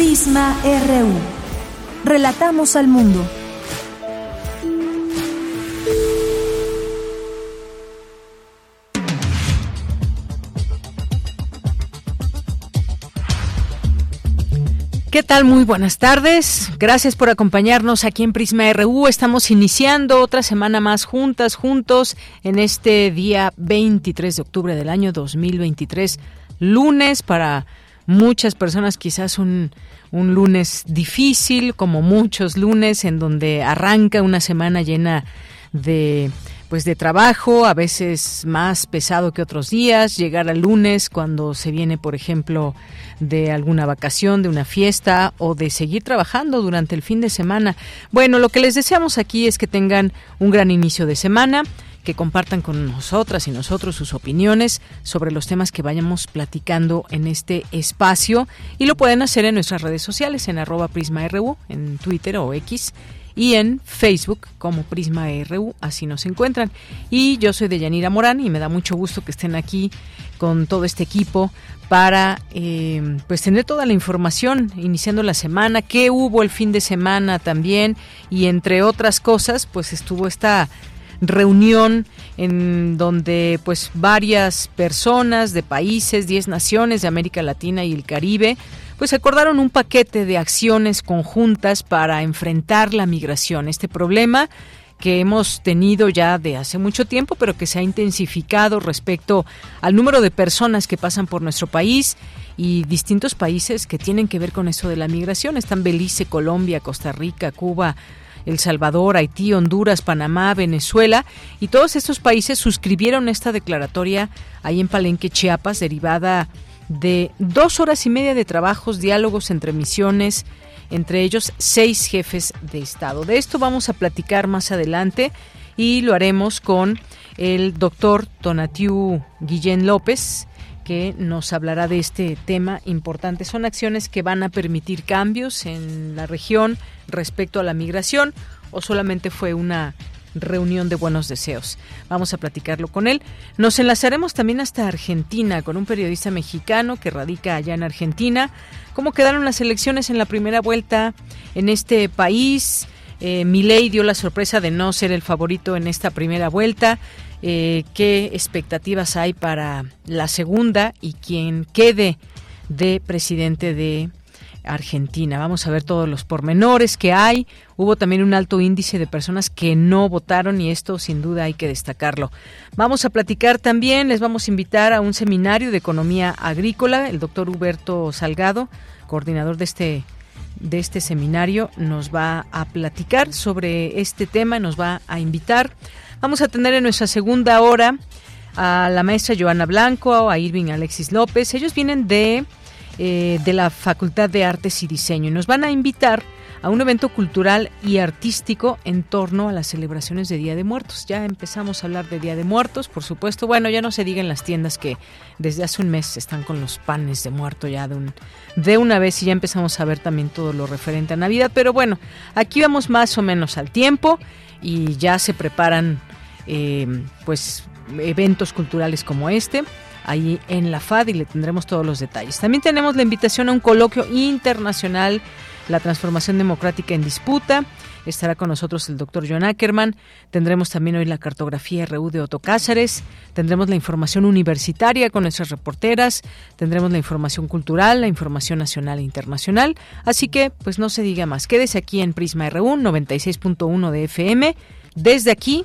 Prisma RU. Relatamos al mundo. ¿Qué tal? Muy buenas tardes. Gracias por acompañarnos aquí en Prisma RU. Estamos iniciando otra semana más juntas, juntos, en este día 23 de octubre del año 2023, lunes para muchas personas quizás un, un lunes difícil, como muchos lunes, en donde arranca una semana llena de pues de trabajo, a veces más pesado que otros días, llegar al lunes cuando se viene, por ejemplo, de alguna vacación, de una fiesta o de seguir trabajando durante el fin de semana. Bueno, lo que les deseamos aquí es que tengan un gran inicio de semana que compartan con nosotras y nosotros sus opiniones sobre los temas que vayamos platicando en este espacio y lo pueden hacer en nuestras redes sociales en arroba prisma.ru, en Twitter o X y en Facebook como Prisma RU, así nos encuentran. Y yo soy de Yanira Morán y me da mucho gusto que estén aquí con todo este equipo para eh, pues tener toda la información iniciando la semana, qué hubo el fin de semana también y entre otras cosas pues estuvo esta reunión en donde pues varias personas de países, 10 naciones de América Latina y el Caribe pues acordaron un paquete de acciones conjuntas para enfrentar la migración, este problema que hemos tenido ya de hace mucho tiempo, pero que se ha intensificado respecto al número de personas que pasan por nuestro país y distintos países que tienen que ver con eso de la migración. Están Belice, Colombia, Costa Rica, Cuba, El Salvador, Haití, Honduras, Panamá, Venezuela, y todos estos países suscribieron esta declaratoria ahí en Palenque, Chiapas, derivada de dos horas y media de trabajos, diálogos entre misiones, entre ellos seis jefes de Estado. De esto vamos a platicar más adelante y lo haremos con el doctor Tonatiu Guillén López, que nos hablará de este tema importante. Son acciones que van a permitir cambios en la región respecto a la migración o solamente fue una reunión de buenos deseos. Vamos a platicarlo con él. Nos enlazaremos también hasta Argentina con un periodista mexicano que radica allá en Argentina. ¿Cómo quedaron las elecciones en la primera vuelta en este país? Eh, Milei dio la sorpresa de no ser el favorito en esta primera vuelta. Eh, ¿Qué expectativas hay para la segunda y quién quede de presidente de Argentina. Vamos a ver todos los pormenores que hay. Hubo también un alto índice de personas que no votaron y esto sin duda hay que destacarlo. Vamos a platicar también, les vamos a invitar a un seminario de economía agrícola. El doctor Huberto Salgado, coordinador de este de este seminario nos va a platicar sobre este tema, nos va a invitar. Vamos a tener en nuestra segunda hora a la maestra Joana Blanco, a Irving Alexis López. Ellos vienen de eh, de la Facultad de Artes y Diseño y nos van a invitar a un evento cultural y artístico en torno a las celebraciones de Día de Muertos. Ya empezamos a hablar de Día de Muertos, por supuesto. Bueno, ya no se diga en las tiendas que desde hace un mes están con los panes de muerto ya de, de una vez y ya empezamos a ver también todo lo referente a Navidad. Pero bueno, aquí vamos más o menos al tiempo y ya se preparan eh, pues eventos culturales como este ahí en la FAD y le tendremos todos los detalles. También tenemos la invitación a un coloquio internacional, la transformación democrática en disputa. Estará con nosotros el doctor John Ackerman. Tendremos también hoy la cartografía RU de Otto Cáceres. Tendremos la información universitaria con nuestras reporteras. Tendremos la información cultural, la información nacional e internacional. Así que, pues no se diga más. Quédese aquí en Prisma RU 96.1 de FM. Desde aquí,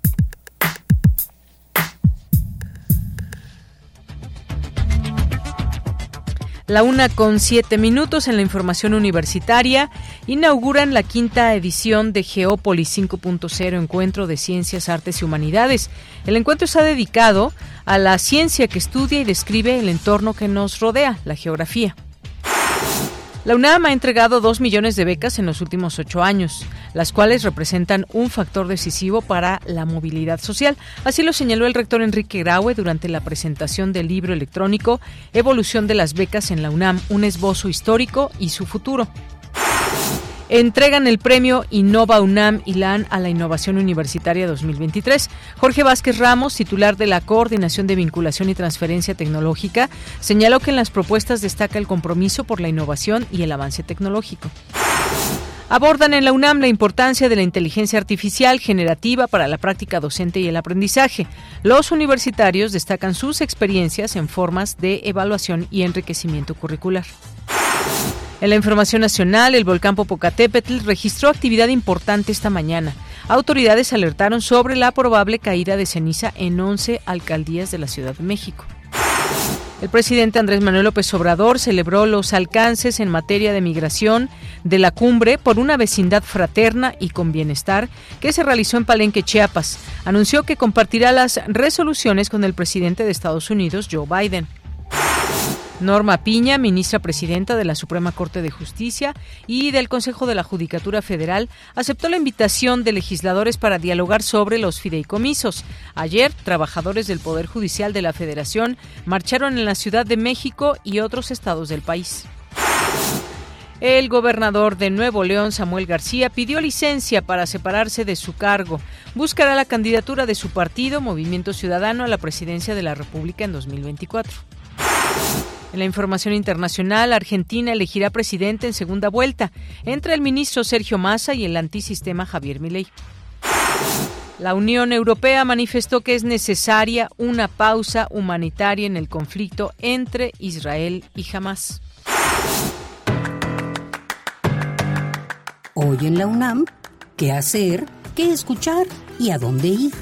La una con siete minutos en la información universitaria inauguran la quinta edición de Geópolis 5.0 Encuentro de Ciencias, Artes y Humanidades. El encuentro está dedicado a la ciencia que estudia y describe el entorno que nos rodea, la geografía. La UNAM ha entregado dos millones de becas en los últimos ocho años, las cuales representan un factor decisivo para la movilidad social. Así lo señaló el rector Enrique Graue durante la presentación del libro electrónico Evolución de las becas en la UNAM, un esbozo histórico y su futuro entregan el premio Innova UNAM ILAN a la innovación universitaria 2023. Jorge Vázquez Ramos, titular de la Coordinación de Vinculación y Transferencia Tecnológica, señaló que en las propuestas destaca el compromiso por la innovación y el avance tecnológico. Abordan en la UNAM la importancia de la inteligencia artificial generativa para la práctica docente y el aprendizaje. Los universitarios destacan sus experiencias en formas de evaluación y enriquecimiento curricular. En la información nacional, el volcán Popocatépetl registró actividad importante esta mañana. Autoridades alertaron sobre la probable caída de ceniza en 11 alcaldías de la Ciudad de México. El presidente Andrés Manuel López Obrador celebró los alcances en materia de migración de la cumbre por una vecindad fraterna y con bienestar que se realizó en Palenque, Chiapas. Anunció que compartirá las resoluciones con el presidente de Estados Unidos, Joe Biden. Norma Piña, ministra presidenta de la Suprema Corte de Justicia y del Consejo de la Judicatura Federal, aceptó la invitación de legisladores para dialogar sobre los fideicomisos. Ayer, trabajadores del Poder Judicial de la Federación marcharon en la Ciudad de México y otros estados del país. El gobernador de Nuevo León, Samuel García, pidió licencia para separarse de su cargo. Buscará la candidatura de su partido, Movimiento Ciudadano, a la presidencia de la República en 2024. En la información internacional, Argentina elegirá presidente en segunda vuelta entre el ministro Sergio Massa y el antisistema Javier Milei. La Unión Europea manifestó que es necesaria una pausa humanitaria en el conflicto entre Israel y Hamas. Hoy en la UNAM, ¿qué hacer? ¿Qué escuchar? ¿Y a dónde ir?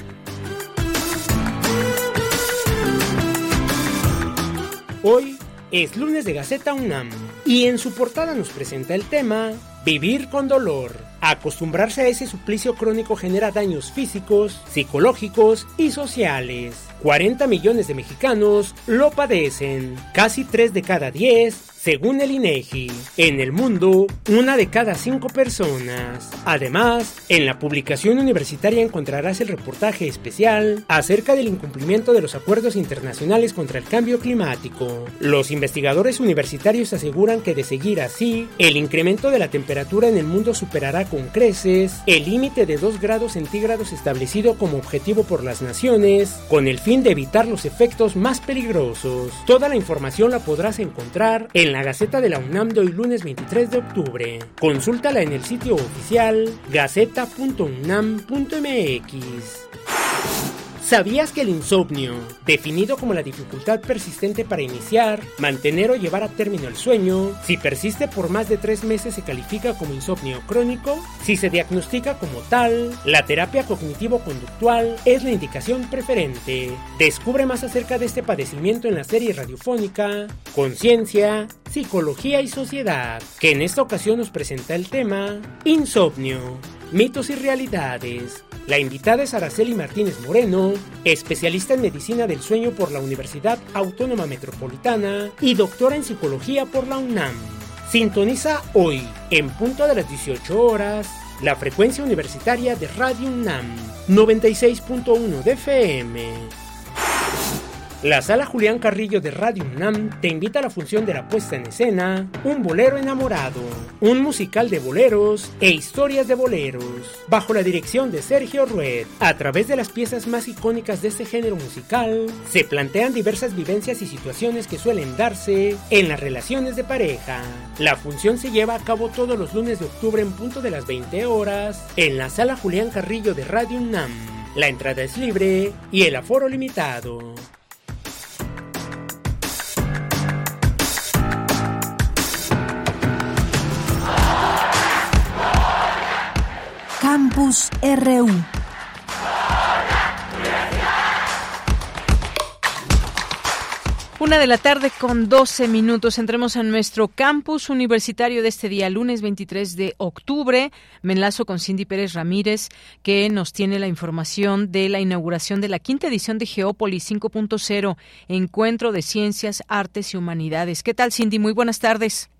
Hoy es lunes de Gaceta UNAM y en su portada nos presenta el tema Vivir con dolor. Acostumbrarse a ese suplicio crónico genera daños físicos, psicológicos y sociales. 40 millones de mexicanos lo padecen, casi 3 de cada 10 según el INEGI, en el mundo, una de cada cinco personas. Además, en la publicación universitaria encontrarás el reportaje especial acerca del incumplimiento de los acuerdos internacionales contra el cambio climático. Los investigadores universitarios aseguran que de seguir así, el incremento de la temperatura en el mundo superará con creces el límite de 2 grados centígrados establecido como objetivo por las naciones, con el fin de evitar los efectos más peligrosos. Toda la información la podrás encontrar en la Gaceta de la UNAM de hoy lunes 23 de octubre. Consúltala en el sitio oficial gaceta.unam.mx. ¿Sabías que el insomnio, definido como la dificultad persistente para iniciar, mantener o llevar a término el sueño, si persiste por más de tres meses se califica como insomnio crónico? Si se diagnostica como tal, la terapia cognitivo-conductual es la indicación preferente. Descubre más acerca de este padecimiento en la serie radiofónica Conciencia, Psicología y Sociedad, que en esta ocasión nos presenta el tema Insomnio, mitos y realidades la invitada es Araceli Martínez Moreno, especialista en medicina del sueño por la Universidad Autónoma Metropolitana y doctora en psicología por la UNAM. Sintoniza hoy, en punto de las 18 horas, la frecuencia universitaria de Radio UNAM, 96.1 de FM. La sala Julián Carrillo de Radio UNAM te invita a la función de la puesta en escena Un bolero enamorado, un musical de boleros e historias de boleros, bajo la dirección de Sergio Rued. A través de las piezas más icónicas de este género musical, se plantean diversas vivencias y situaciones que suelen darse en las relaciones de pareja. La función se lleva a cabo todos los lunes de octubre en punto de las 20 horas en la sala Julián Carrillo de Radio UNAM. La entrada es libre y el aforo limitado. Campus RU. Una de la tarde con 12 minutos. Entremos en nuestro campus universitario de este día, lunes 23 de octubre. Me enlazo con Cindy Pérez Ramírez, que nos tiene la información de la inauguración de la quinta edición de Geópolis 5.0, Encuentro de Ciencias, Artes y Humanidades. ¿Qué tal, Cindy? Muy buenas tardes.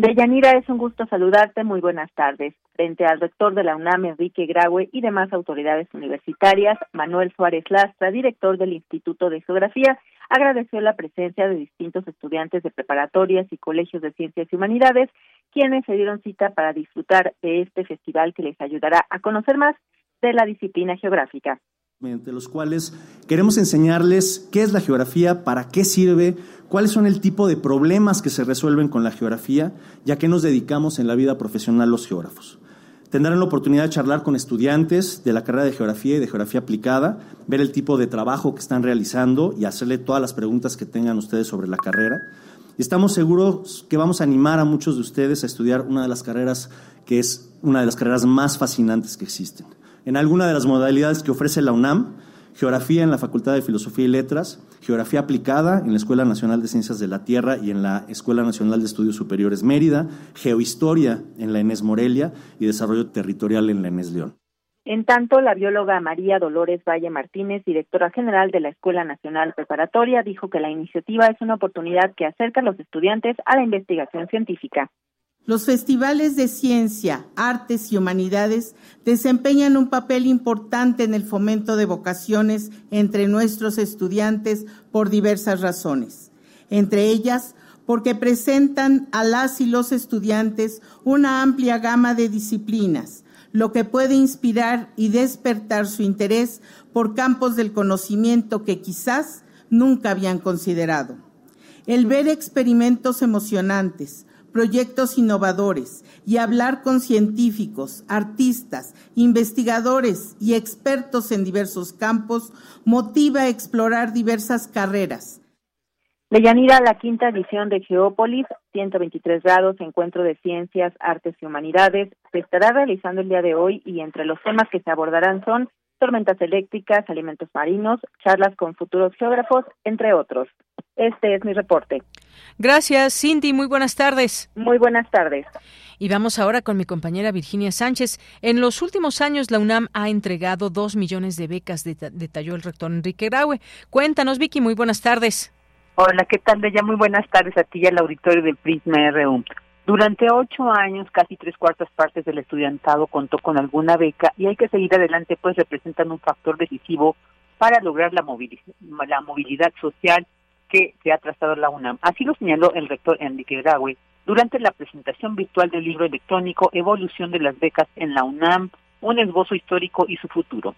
Deyanira, es un gusto saludarte. Muy buenas tardes. Frente al rector de la UNAM, Enrique Graue, y demás autoridades universitarias, Manuel Suárez Lastra, director del Instituto de Geografía, agradeció la presencia de distintos estudiantes de preparatorias y colegios de ciencias y humanidades, quienes se dieron cita para disfrutar de este festival que les ayudará a conocer más de la disciplina geográfica. Mediante los cuales queremos enseñarles qué es la geografía, para qué sirve, cuáles son el tipo de problemas que se resuelven con la geografía, ya que nos dedicamos en la vida profesional los geógrafos. Tendrán la oportunidad de charlar con estudiantes de la carrera de geografía y de geografía aplicada, ver el tipo de trabajo que están realizando y hacerle todas las preguntas que tengan ustedes sobre la carrera. Y estamos seguros que vamos a animar a muchos de ustedes a estudiar una de las carreras que es una de las carreras más fascinantes que existen. En alguna de las modalidades que ofrece la UNAM, geografía en la Facultad de Filosofía y Letras, geografía aplicada en la Escuela Nacional de Ciencias de la Tierra y en la Escuela Nacional de Estudios Superiores Mérida, geohistoria en la ENES Morelia y desarrollo territorial en la ENES León. En tanto, la bióloga María Dolores Valle Martínez, directora general de la Escuela Nacional Preparatoria, dijo que la iniciativa es una oportunidad que acerca a los estudiantes a la investigación científica. Los festivales de ciencia, artes y humanidades desempeñan un papel importante en el fomento de vocaciones entre nuestros estudiantes por diversas razones, entre ellas porque presentan a las y los estudiantes una amplia gama de disciplinas, lo que puede inspirar y despertar su interés por campos del conocimiento que quizás nunca habían considerado. El ver experimentos emocionantes, proyectos innovadores y hablar con científicos, artistas, investigadores y expertos en diversos campos motiva a explorar diversas carreras. Leyanira, la quinta edición de Geópolis, 123 grados, encuentro de ciencias, artes y humanidades, se estará realizando el día de hoy y entre los temas que se abordarán son tormentas eléctricas, alimentos marinos, charlas con futuros geógrafos, entre otros. Este es mi reporte. Gracias, Cindy. Muy buenas tardes. Muy buenas tardes. Y vamos ahora con mi compañera Virginia Sánchez. En los últimos años, la UNAM ha entregado dos millones de becas, detalló el rector Enrique Graue. Cuéntanos, Vicky. Muy buenas tardes. Hola, ¿qué tal? Ya muy buenas tardes a ti y al auditorio del Prisma RU. Durante ocho años, casi tres cuartas partes del estudiantado contó con alguna beca y hay que seguir adelante, pues representan un factor decisivo para lograr la, la movilidad social que se ha trazado la UNAM. Así lo señaló el rector Enrique Graue durante la presentación virtual del libro electrónico Evolución de las becas en la UNAM, un esbozo histórico y su futuro.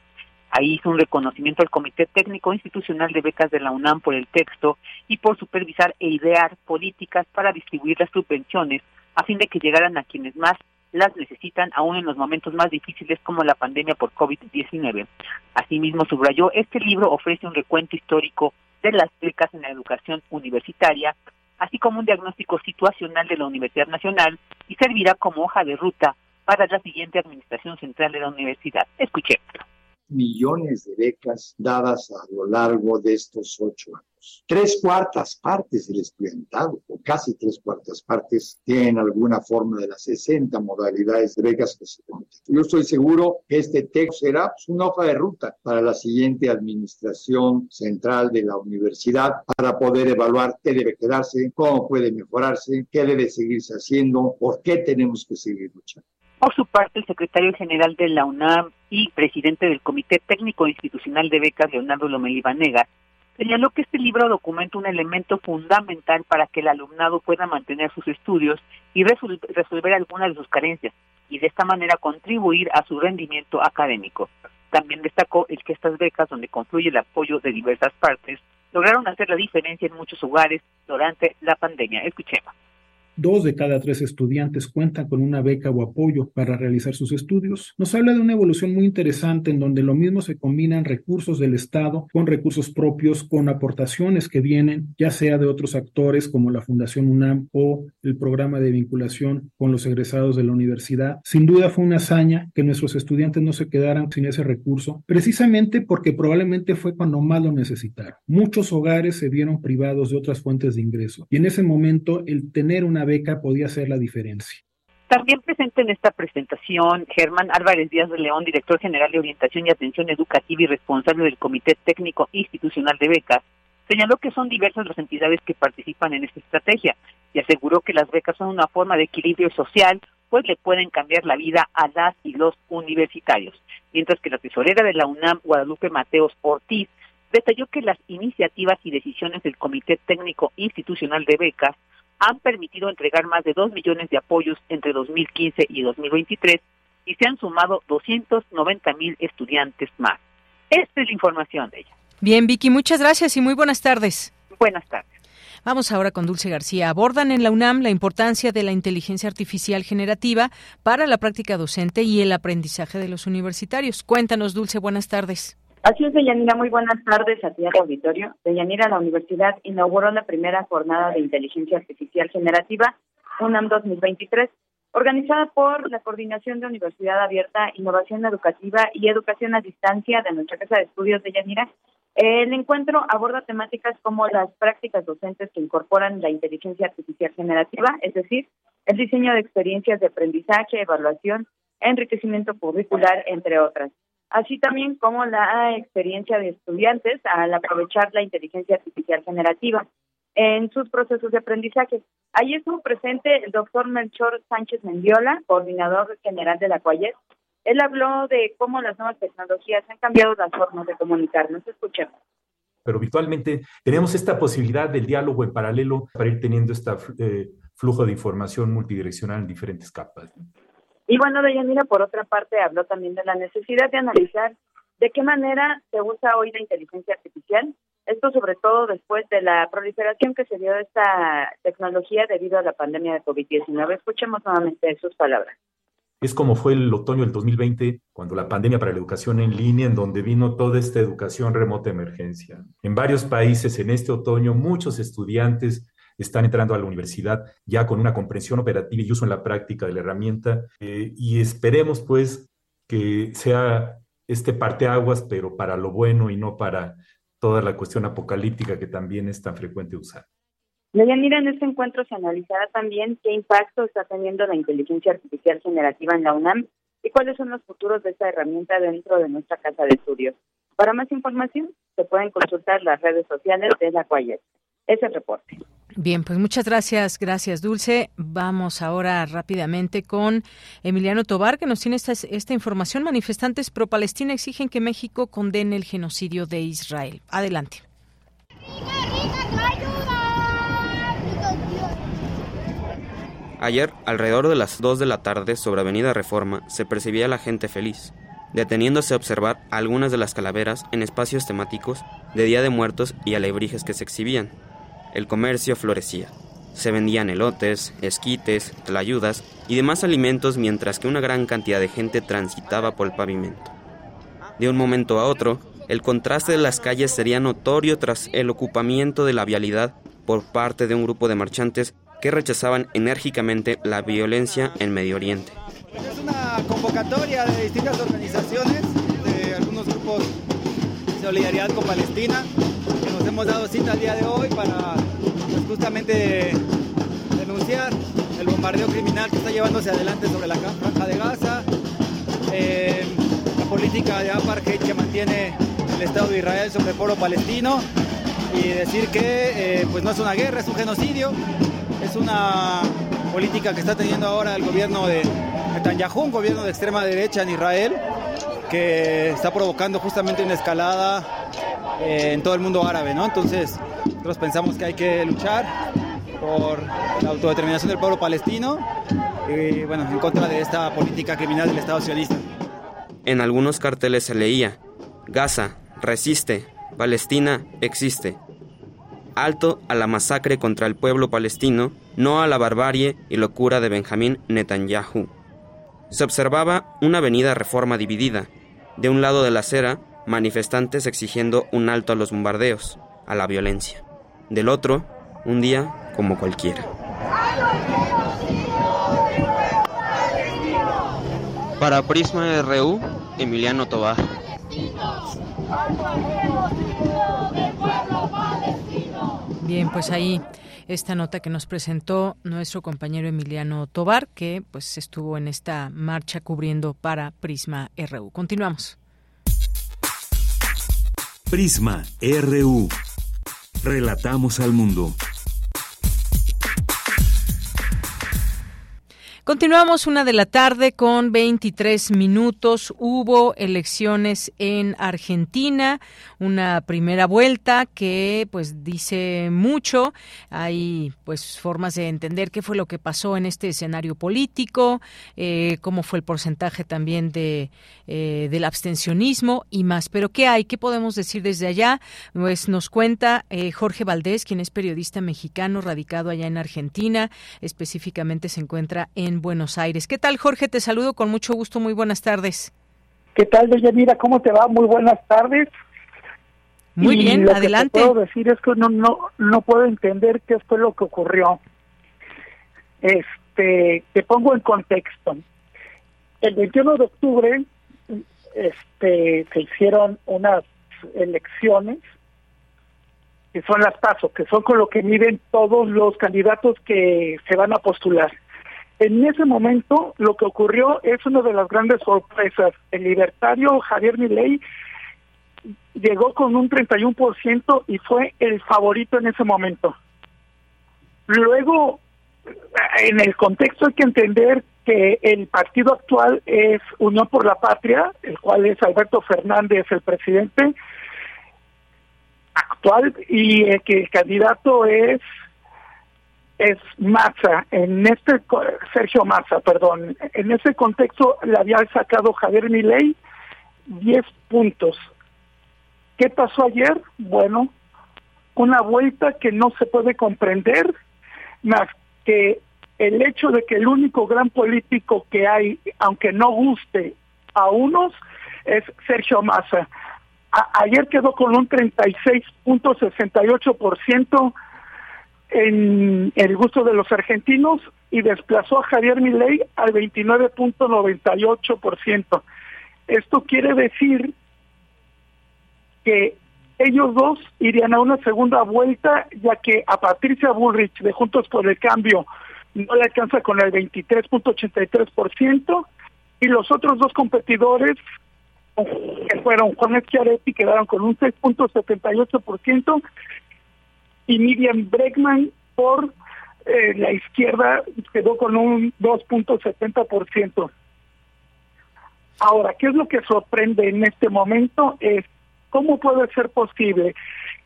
Ahí hizo un reconocimiento al Comité Técnico Institucional de Becas de la UNAM por el texto y por supervisar e idear políticas para distribuir las subvenciones a fin de que llegaran a quienes más las necesitan aún en los momentos más difíciles como la pandemia por COVID-19. Asimismo, subrayó, este libro ofrece un recuento histórico de las becas en la educación universitaria, así como un diagnóstico situacional de la Universidad Nacional y servirá como hoja de ruta para la siguiente administración central de la universidad. Escuchémoslo millones de becas dadas a lo largo de estos ocho años. Tres cuartas partes del estudiantado, o casi tres cuartas partes, tienen alguna forma de las 60 modalidades de becas que se cuentan. Yo estoy seguro que este texto será pues, una hoja de ruta para la siguiente administración central de la universidad para poder evaluar qué debe quedarse, cómo puede mejorarse, qué debe seguirse haciendo, por qué tenemos que seguir luchando. Por su parte, el secretario general de la UNAM y presidente del Comité Técnico Institucional de Becas, Leonardo Lomelí Vanega, señaló que este libro documenta un elemento fundamental para que el alumnado pueda mantener sus estudios y resolver algunas de sus carencias y de esta manera contribuir a su rendimiento académico. También destacó el que estas becas, donde confluye el apoyo de diversas partes, lograron hacer la diferencia en muchos hogares durante la pandemia. Escuchemos dos de cada tres estudiantes cuentan con una beca o apoyo para realizar sus estudios, nos habla de una evolución muy interesante en donde lo mismo se combinan recursos del Estado con recursos propios, con aportaciones que vienen ya sea de otros actores como la Fundación UNAM o el programa de vinculación con los egresados de la universidad. Sin duda fue una hazaña que nuestros estudiantes no se quedaran sin ese recurso, precisamente porque probablemente fue cuando más lo necesitaron. Muchos hogares se vieron privados de otras fuentes de ingreso y en ese momento el tener una beca podía hacer la diferencia. También presente en esta presentación Germán Álvarez Díaz de León, director general de Orientación y Atención Educativa y responsable del Comité Técnico Institucional de Becas, señaló que son diversas las entidades que participan en esta estrategia y aseguró que las becas son una forma de equilibrio social, pues le pueden cambiar la vida a las y los universitarios. Mientras que la tesorera de la UNAM, Guadalupe Mateos Ortiz, detalló que las iniciativas y decisiones del Comité Técnico Institucional de Becas han permitido entregar más de 2 millones de apoyos entre 2015 y 2023 y se han sumado 290 mil estudiantes más. Esta es la información de ella. Bien, Vicky, muchas gracias y muy buenas tardes. Buenas tardes. Vamos ahora con Dulce García. Abordan en la UNAM la importancia de la inteligencia artificial generativa para la práctica docente y el aprendizaje de los universitarios. Cuéntanos, Dulce, buenas tardes. Así es, Deyanira, muy buenas tardes a ti al auditorio. Deyanira, la universidad inauguró la primera jornada de inteligencia artificial generativa, UNAM 2023, organizada por la Coordinación de Universidad Abierta, Innovación Educativa y Educación a Distancia de nuestra Casa de Estudios de Yanira. El encuentro aborda temáticas como las prácticas docentes que incorporan la inteligencia artificial generativa, es decir, el diseño de experiencias de aprendizaje, evaluación, enriquecimiento curricular, entre otras así también como la experiencia de estudiantes al aprovechar la inteligencia artificial generativa en sus procesos de aprendizaje. Ahí estuvo presente el doctor Melchor Sánchez Mendiola, coordinador general de la CUAYET. Él habló de cómo las nuevas tecnologías han cambiado las formas de comunicarnos. Escuchemos. Pero virtualmente tenemos esta posibilidad del diálogo en paralelo para ir teniendo este flujo de información multidireccional en diferentes capas. Y bueno, Deyanira, por otra parte, habló también de la necesidad de analizar de qué manera se usa hoy la inteligencia artificial. Esto sobre todo después de la proliferación que se dio de esta tecnología debido a la pandemia de COVID-19. Escuchemos nuevamente sus palabras. Es como fue el otoño del 2020, cuando la pandemia para la educación en línea, en donde vino toda esta educación remota emergencia. En varios países en este otoño, muchos estudiantes están entrando a la universidad ya con una comprensión operativa y uso en la práctica de la herramienta eh, y esperemos pues que sea este parteaguas, pero para lo bueno y no para toda la cuestión apocalíptica que también es tan frecuente usar. mira, en este encuentro se analizará también qué impacto está teniendo la inteligencia artificial generativa en la UNAM y cuáles son los futuros de esta herramienta dentro de nuestra casa de estudios. Para más información, se pueden consultar las redes sociales de la Cuayet. Es el reporte. Bien, pues muchas gracias, gracias Dulce. Vamos ahora rápidamente con Emiliano Tobar, que nos tiene esta, esta información. Manifestantes pro-Palestina exigen que México condene el genocidio de Israel. Adelante. Ayer, alrededor de las 2 de la tarde, sobre Avenida Reforma, se percibía a la gente feliz, deteniéndose a observar algunas de las calaveras en espacios temáticos de Día de Muertos y alebrijes que se exhibían el comercio florecía. Se vendían elotes, esquites, tlayudas y demás alimentos mientras que una gran cantidad de gente transitaba por el pavimento. De un momento a otro, el contraste de las calles sería notorio tras el ocupamiento de la vialidad por parte de un grupo de marchantes que rechazaban enérgicamente la violencia en Medio Oriente. Es una convocatoria de distintas organizaciones, de algunos grupos de solidaridad con Palestina, nos hemos dado cita el día de hoy para pues, justamente denunciar el bombardeo criminal que está llevándose adelante sobre la franja de Gaza, eh, la política de apartheid que mantiene el Estado de Israel sobre el pueblo palestino y decir que eh, pues no es una guerra, es un genocidio, es una política que está teniendo ahora el gobierno de Netanyahu, un gobierno de extrema derecha en Israel, que está provocando justamente una escalada eh, en todo el mundo árabe, ¿no? Entonces, nosotros pensamos que hay que luchar por la autodeterminación del pueblo palestino y, bueno, en contra de esta política criminal del Estado sionista. En algunos carteles se leía, Gaza, resiste, Palestina, existe. Alto a la masacre contra el pueblo palestino, no a la barbarie y locura de Benjamín Netanyahu. Se observaba una avenida Reforma dividida. De un lado de la acera, manifestantes exigiendo un alto a los bombardeos, a la violencia. Del otro, un día como cualquiera. Para Prisma RU, Emiliano Tobar. Bien, pues ahí esta nota que nos presentó nuestro compañero Emiliano Tobar, que pues estuvo en esta marcha cubriendo para Prisma RU. Continuamos. Prisma RU. Relatamos al mundo. Continuamos una de la tarde con 23 minutos. Hubo elecciones en Argentina, una primera vuelta que pues dice mucho. Hay pues formas de entender qué fue lo que pasó en este escenario político, eh, cómo fue el porcentaje también de eh, del abstencionismo y más. Pero qué hay, qué podemos decir desde allá. Pues nos cuenta eh, Jorge Valdés, quien es periodista mexicano radicado allá en Argentina, específicamente se encuentra en Buenos Aires. ¿Qué tal, Jorge? Te saludo con mucho gusto. Muy buenas tardes. ¿Qué tal, Mira, ¿Cómo te va? Muy buenas tardes. Muy bien, adelante. lo que puedo decir es que no, no, no puedo entender qué fue lo que ocurrió. Este, te pongo en contexto. El 21 de octubre este, se hicieron unas elecciones que son las pasos, que son con lo que miden todos los candidatos que se van a postular. En ese momento lo que ocurrió es una de las grandes sorpresas. El libertario Javier Milei llegó con un 31% y fue el favorito en ese momento. Luego, en el contexto hay que entender que el partido actual es Unión por la Patria, el cual es Alberto Fernández, el presidente actual, y que el candidato es es Massa, en este, Sergio Massa, perdón, en ese contexto le había sacado Javier Milei 10 puntos. ¿Qué pasó ayer? Bueno, una vuelta que no se puede comprender más que el hecho de que el único gran político que hay, aunque no guste a unos, es Sergio Massa. ayer quedó con un 36.68% en el gusto de los argentinos y desplazó a Javier Milei al 29.98%. Esto quiere decir que ellos dos irían a una segunda vuelta, ya que a Patricia Bullrich de Juntos por el Cambio no le alcanza con el 23.83% y los otros dos competidores que fueron Juan Schiaretti quedaron con un 6.78% y Miriam Bregman por eh, la izquierda quedó con un 2.70%. Ahora, ¿qué es lo que sorprende en este momento? Es cómo puede ser posible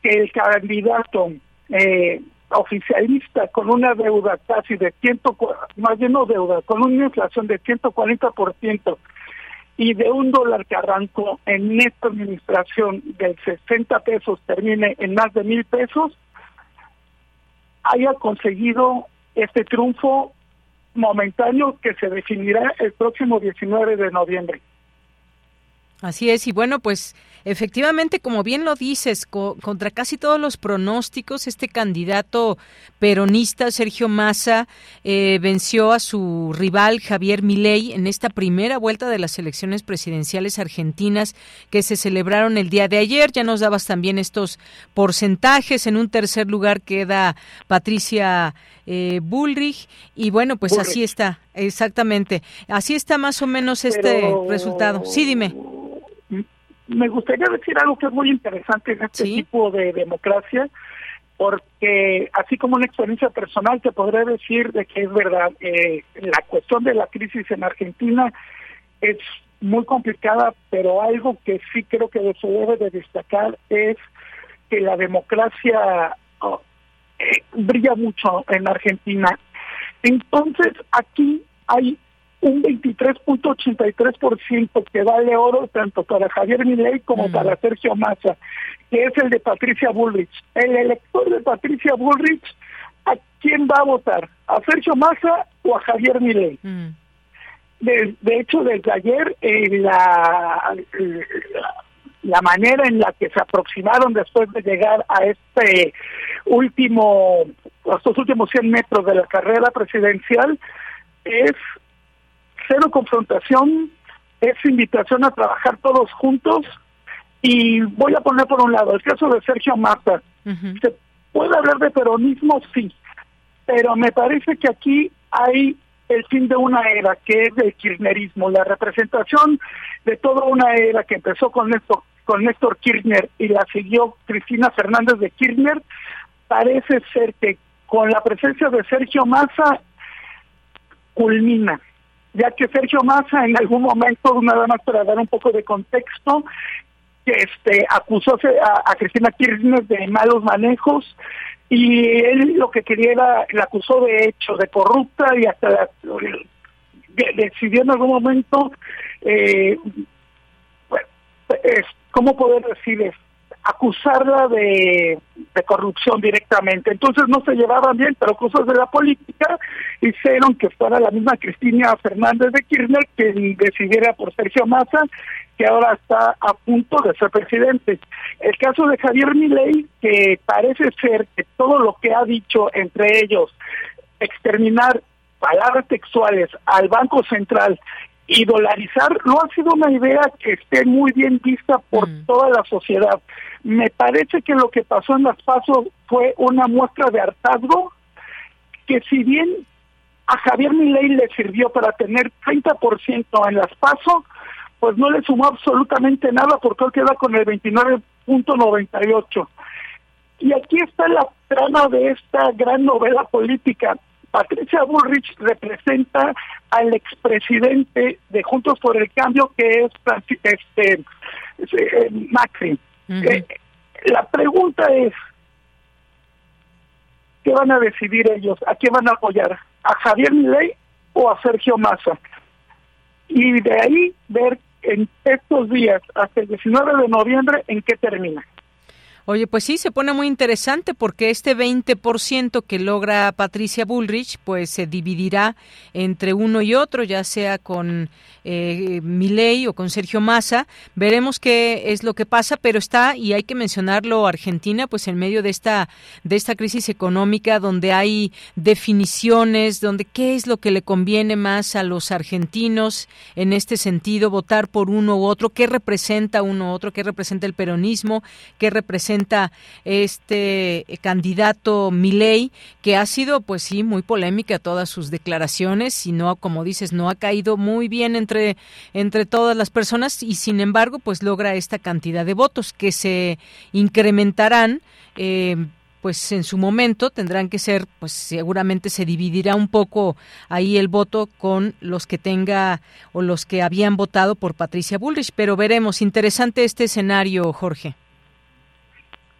que el candidato eh, oficialista con una deuda casi de ciento, más bien no deuda, con una inflación de 140% y de un dólar que arrancó en esta administración del 60 pesos termine en más de mil pesos, haya conseguido este triunfo momentáneo que se definirá el próximo 19 de noviembre. Así es, y bueno, pues efectivamente, como bien lo dices, contra casi todos los pronósticos, este candidato peronista, Sergio Massa, eh, venció a su rival Javier Milei en esta primera vuelta de las elecciones presidenciales argentinas que se celebraron el día de ayer. Ya nos dabas también estos porcentajes. En un tercer lugar queda Patricia eh, Bullrich, y bueno, pues así está, exactamente. Así está más o menos este resultado. Sí, dime me gustaría decir algo que es muy interesante en este tipo de democracia, porque así como una experiencia personal te podré decir de que es verdad, eh, la cuestión de la crisis en Argentina es muy complicada, pero algo que sí creo que se debe de destacar es que la democracia oh, eh, brilla mucho en Argentina. Entonces aquí hay un 23.83% que vale oro tanto para Javier Milei como para Sergio Massa, que es el de Patricia Bullrich. El elector de Patricia Bullrich, ¿a quién va a votar? ¿A Sergio Massa o a Javier Milei? De, hecho, desde ayer eh, la, la manera en la que se aproximaron después de llegar a este último, a estos últimos 100 metros de la carrera presidencial es cero confrontación, es invitación a trabajar todos juntos y voy a poner por un lado el caso de Sergio Massa. ¿Se puede hablar de peronismo? Sí, pero me parece que aquí hay el fin de una era que es el kirchnerismo, la representación de toda una era que empezó con Néstor, con Néstor Kirchner y la siguió Cristina Fernández de Kirchner, parece ser que con la presencia de Sergio Massa culmina, ya que Sergio Massa en algún momento, nada más para dar un poco de contexto, este acusó a, Cristina Kirchner de malos manejos y él lo que quería era, la acusó de hecho, de corrupta y hasta decidió en algún momento, eh, es, ¿cómo poder decir esto? Acusarla de, corrupción directamente. Entonces no se llevaban bien, pero cosas de la política hicieron que fuera la misma Cristina Fernández de Kirchner que decidiera por Sergio Massa, que ahora está a punto de ser presidente. El caso de Javier Milei, que parece ser que todo lo que ha dicho, entre ellos, exterminar palabras textuales al Banco Central y dolarizar no ha sido una idea que esté muy bien vista por mm. toda la sociedad. Me parece que lo que pasó en las pasos fue una muestra de hartazgo que si bien a Javier Milei le sirvió para tener 30% en las pasos, pues no le sumó absolutamente nada porque él queda con el 29.98. Y aquí está la trama de esta gran novela política. Patricia Bullrich representa al expresidente de Juntos por el Cambio, que es este, eh, Macri. Eh, la pregunta es, ¿qué van a decidir ellos? ¿A quién van a apoyar? ¿A Javier Milei o a Sergio Massa? Y de ahí ver en estos días, hasta el 19 de noviembre, en qué termina. Oye, pues sí, se pone muy interesante porque este 20% que logra Patricia Bullrich, pues se dividirá entre uno y otro, ya sea con eh, Milei o con Sergio Massa. Veremos qué es lo que pasa, pero está, y hay que mencionarlo, Argentina, pues en medio de esta, de esta crisis económica donde hay definiciones, donde qué es lo que le conviene más a los argentinos en este sentido, votar por uno u otro, qué representa uno u otro, qué representa el peronismo, qué representa este candidato Milei, que ha sido, pues sí, muy polémica todas sus declaraciones y no, como dices, no ha caído muy bien entre, entre todas las personas y sin embargo, pues logra esta cantidad de votos que se incrementarán. Eh, pues en su momento tendrán que ser, pues seguramente se dividirá un poco ahí el voto con los que tenga o los que habían votado por Patricia Bullrich, pero veremos. Interesante este escenario, Jorge.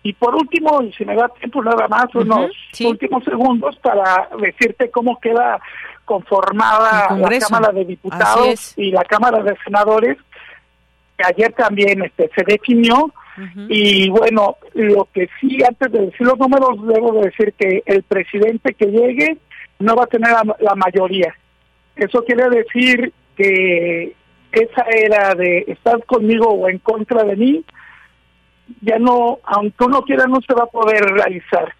Y por último, y si me da tiempo nada más, unos últimos segundos para decirte cómo queda conformada la Cámara de Diputados y la Cámara de Senadores, que ayer también este, se definió. Y bueno, lo que sí, antes de decir los números, debo decir que el presidente que llegue no va a tener la mayoría. Eso quiere decir que esa era de estar conmigo o en contra de mí, ya no, aunque uno quiera, no se va a poder realizar.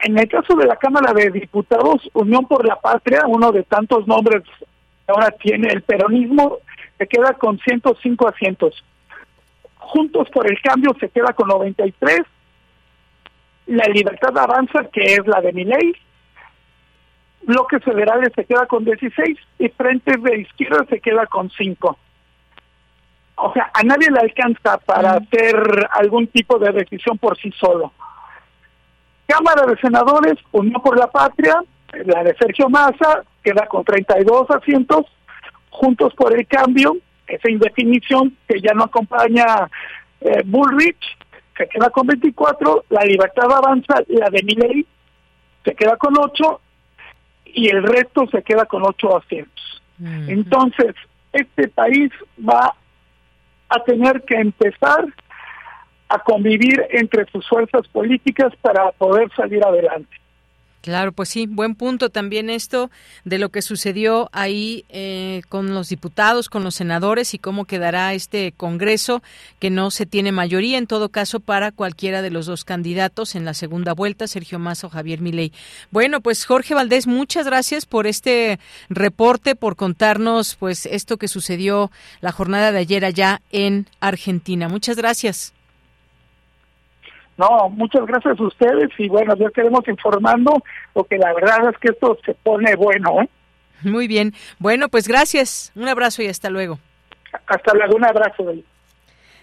En el caso de la Cámara de Diputados, Unión por la Patria, uno de tantos nombres que ahora tiene el peronismo, se queda con 105 asientos. Juntos por el Cambio se queda con 93. La Libertad Avanza, que es la de mi ley. Bloques Federales se queda con 16 y Frente de Izquierda se queda con 5 o sea, a nadie le alcanza para hacer algún tipo de decisión por sí solo. Cámara de Senadores, Unión por la Patria, la de Sergio Massa, queda con 32 asientos, Juntos por el Cambio, esa indefinición que ya no acompaña eh, Bullrich, se queda con 24, la Libertad Avanza, la de Miley, se queda con 8, y el resto se queda con 8 asientos. Entonces, este país va a tener que empezar a convivir entre sus fuerzas políticas para poder salir adelante. Claro, pues sí, buen punto también esto de lo que sucedió ahí eh, con los diputados, con los senadores y cómo quedará este Congreso que no se tiene mayoría en todo caso para cualquiera de los dos candidatos en la segunda vuelta, Sergio Massa o Javier Milei. Bueno, pues Jorge Valdés, muchas gracias por este reporte, por contarnos pues esto que sucedió la jornada de ayer allá en Argentina. Muchas gracias. No, muchas gracias a ustedes y bueno, ya queremos informando porque la verdad es que esto se pone bueno. ¿eh? Muy bien. Bueno, pues gracias. Un abrazo y hasta luego. Hasta luego, un abrazo.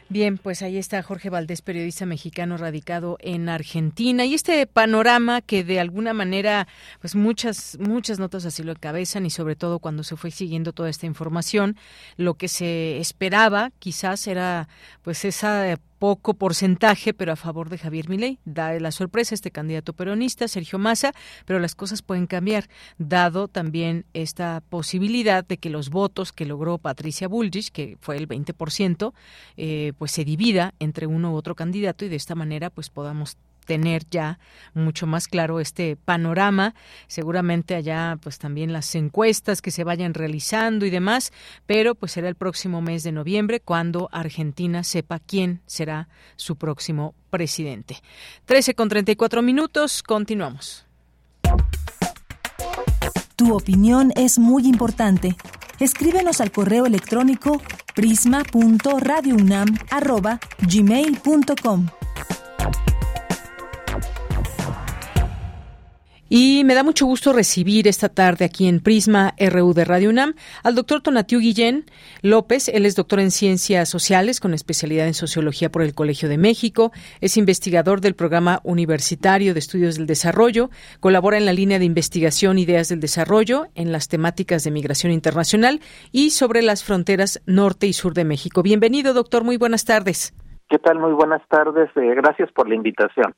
Bien, pues ahí está Jorge Valdés, periodista mexicano radicado en Argentina. Y este panorama que de alguna manera, pues muchas, muchas notas así lo encabezan y sobre todo cuando se fue siguiendo toda esta información, lo que se esperaba quizás era pues esa poco porcentaje, pero a favor de Javier Milei. Da la sorpresa este candidato peronista, Sergio Massa, pero las cosas pueden cambiar, dado también esta posibilidad de que los votos que logró Patricia Bullrich, que fue el 20%, eh, pues se divida entre uno u otro candidato y de esta manera pues podamos tener ya mucho más claro este panorama. Seguramente allá pues también las encuestas que se vayan realizando y demás, pero pues será el próximo mes de noviembre cuando Argentina sepa quién será su próximo presidente. 13 con 34 minutos, continuamos. Tu opinión es muy importante. Escríbenos al correo electrónico prisma.radiounam@gmail.com. Y me da mucho gusto recibir esta tarde aquí en Prisma RU de Radio UNAM al doctor Tonatiu Guillén López. Él es doctor en Ciencias Sociales con especialidad en Sociología por el Colegio de México. Es investigador del Programa Universitario de Estudios del Desarrollo. Colabora en la línea de investigación Ideas del Desarrollo en las temáticas de migración internacional y sobre las fronteras norte y sur de México. Bienvenido, doctor. Muy buenas tardes. ¿Qué tal? Muy buenas tardes. Eh, gracias por la invitación.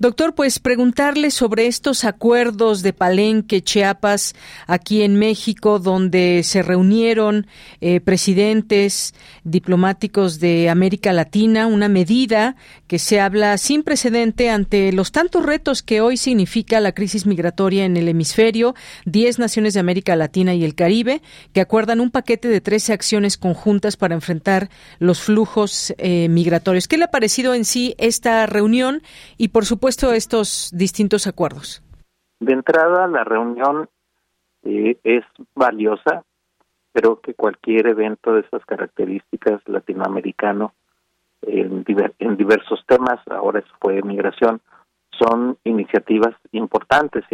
Doctor, pues preguntarle sobre estos acuerdos de Palenque, Chiapas, aquí en México, donde se reunieron eh, presidentes diplomáticos de América Latina, una medida que se habla sin precedente ante los tantos retos que hoy significa la crisis migratoria en el hemisferio, diez naciones de América Latina y el Caribe, que acuerdan un paquete de 13 acciones conjuntas para enfrentar los flujos eh, migratorios. ¿Qué le ha parecido en sí esta reunión? Y por supuesto, estos distintos acuerdos? De entrada, la reunión eh, es valiosa. Creo que cualquier evento de estas características latinoamericano en, diversos temas, ahora fue migración, son iniciativas importantes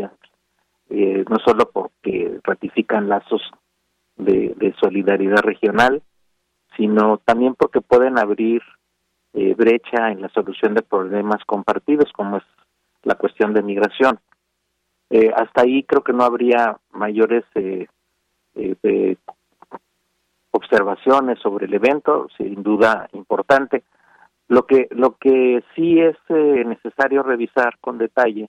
eh, no solo porque ratifican lazos de, solidaridad regional, sino también porque pueden abrir eh, brecha en la solución de problemas compartidos, como es la cuestión de migración. Eh, hasta ahí creo que no habría mayores eh, observaciones sobre el evento, sin duda importante. Lo que lo que sí es necesario revisar con detalle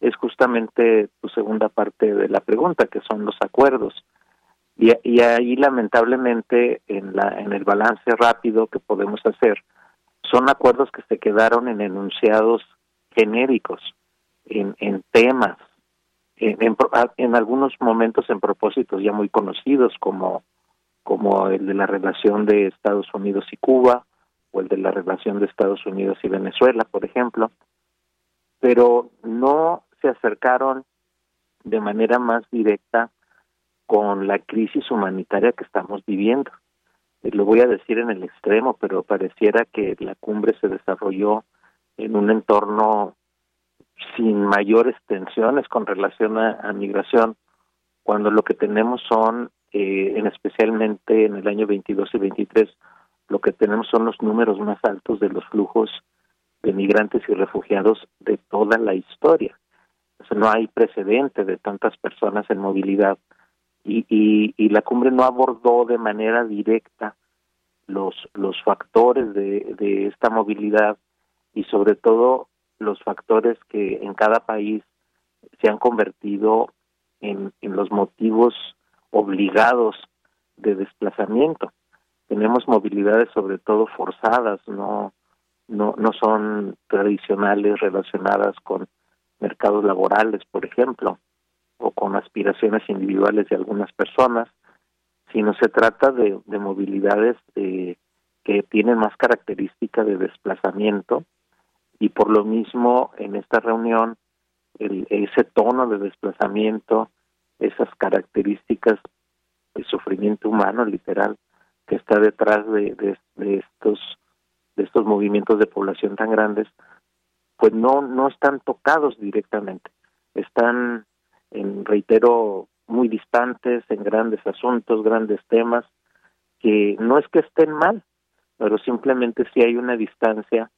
es justamente tu segunda parte de la pregunta, que son los acuerdos. Y, y ahí lamentablemente en la en el balance rápido que podemos hacer son acuerdos que se quedaron en enunciados genéricos, en, en temas, en, en, algunos momentos en propósitos ya muy conocidos como, como el de la relación de Estados Unidos y Cuba o el de la relación de Estados Unidos y Venezuela, por ejemplo, pero no se acercaron de manera más directa con la crisis humanitaria que estamos viviendo lo voy a decir en el extremo, pero pareciera que la cumbre se desarrolló en un entorno sin mayores tensiones con relación a, migración, cuando lo que tenemos son, eh, en especialmente en el año 22 y 23, lo que tenemos son los números más altos de los flujos de migrantes y refugiados de toda la historia. no hay precedente de tantas personas en movilidad y, y, y la cumbre no abordó de manera directa los, los factores de, de esta movilidad y sobre todo los factores que en cada país se han convertido en, en los motivos obligados de desplazamiento. Tenemos movilidades sobre todo forzadas, no, no, no son tradicionales relacionadas con mercados laborales, por ejemplo, o con aspiraciones individuales de algunas personas, sino se trata de, de movilidades de, que tienen más característica de desplazamiento. Y por lo mismo en esta reunión el, ese tono de desplazamiento, esas características de sufrimiento humano literal que está detrás de, de, estos de estos movimientos de población tan grandes, pues no no están tocados directamente, están en reitero muy distantes en grandes asuntos, grandes temas que no es que estén mal, pero simplemente si hay una distancia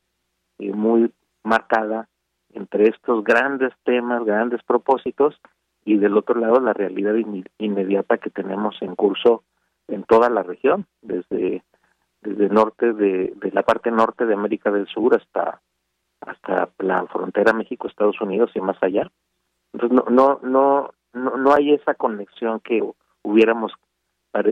eh, muy marcada entre estos grandes temas, grandes propósitos y del otro lado la realidad inmediata que tenemos en curso en toda la región, desde desde norte de, de la parte norte de América del Sur hasta hasta la frontera México Estados Unidos y más allá. Entonces no no no no, no hay esa conexión que hubiéramos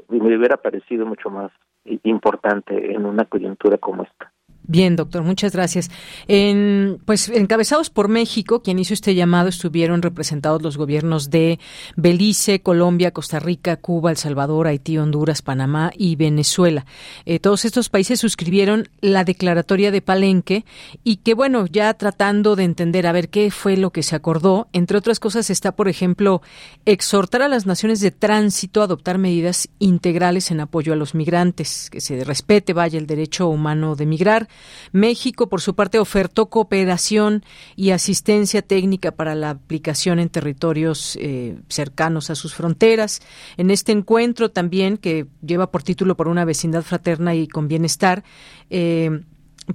me hubiera parecido mucho más importante en una coyuntura como esta. Bien, doctor, muchas gracias. En, pues encabezados por México, quien hizo este llamado, estuvieron representados los gobiernos de Belice, Colombia, Costa Rica, Cuba, El Salvador, Haití, Honduras, Panamá y Venezuela. Eh, todos estos países suscribieron la declaratoria de Palenque y que, bueno, ya tratando de entender a ver qué fue lo que se acordó, entre otras cosas está, por ejemplo, exhortar a las naciones de tránsito a adoptar medidas integrales en apoyo a los migrantes, que se respete, vaya, el derecho humano de migrar México, por su parte, ofertó cooperación y asistencia técnica para la aplicación en territorios eh, cercanos a sus fronteras. En este encuentro también, que lleva por título por una vecindad fraterna y con bienestar, eh,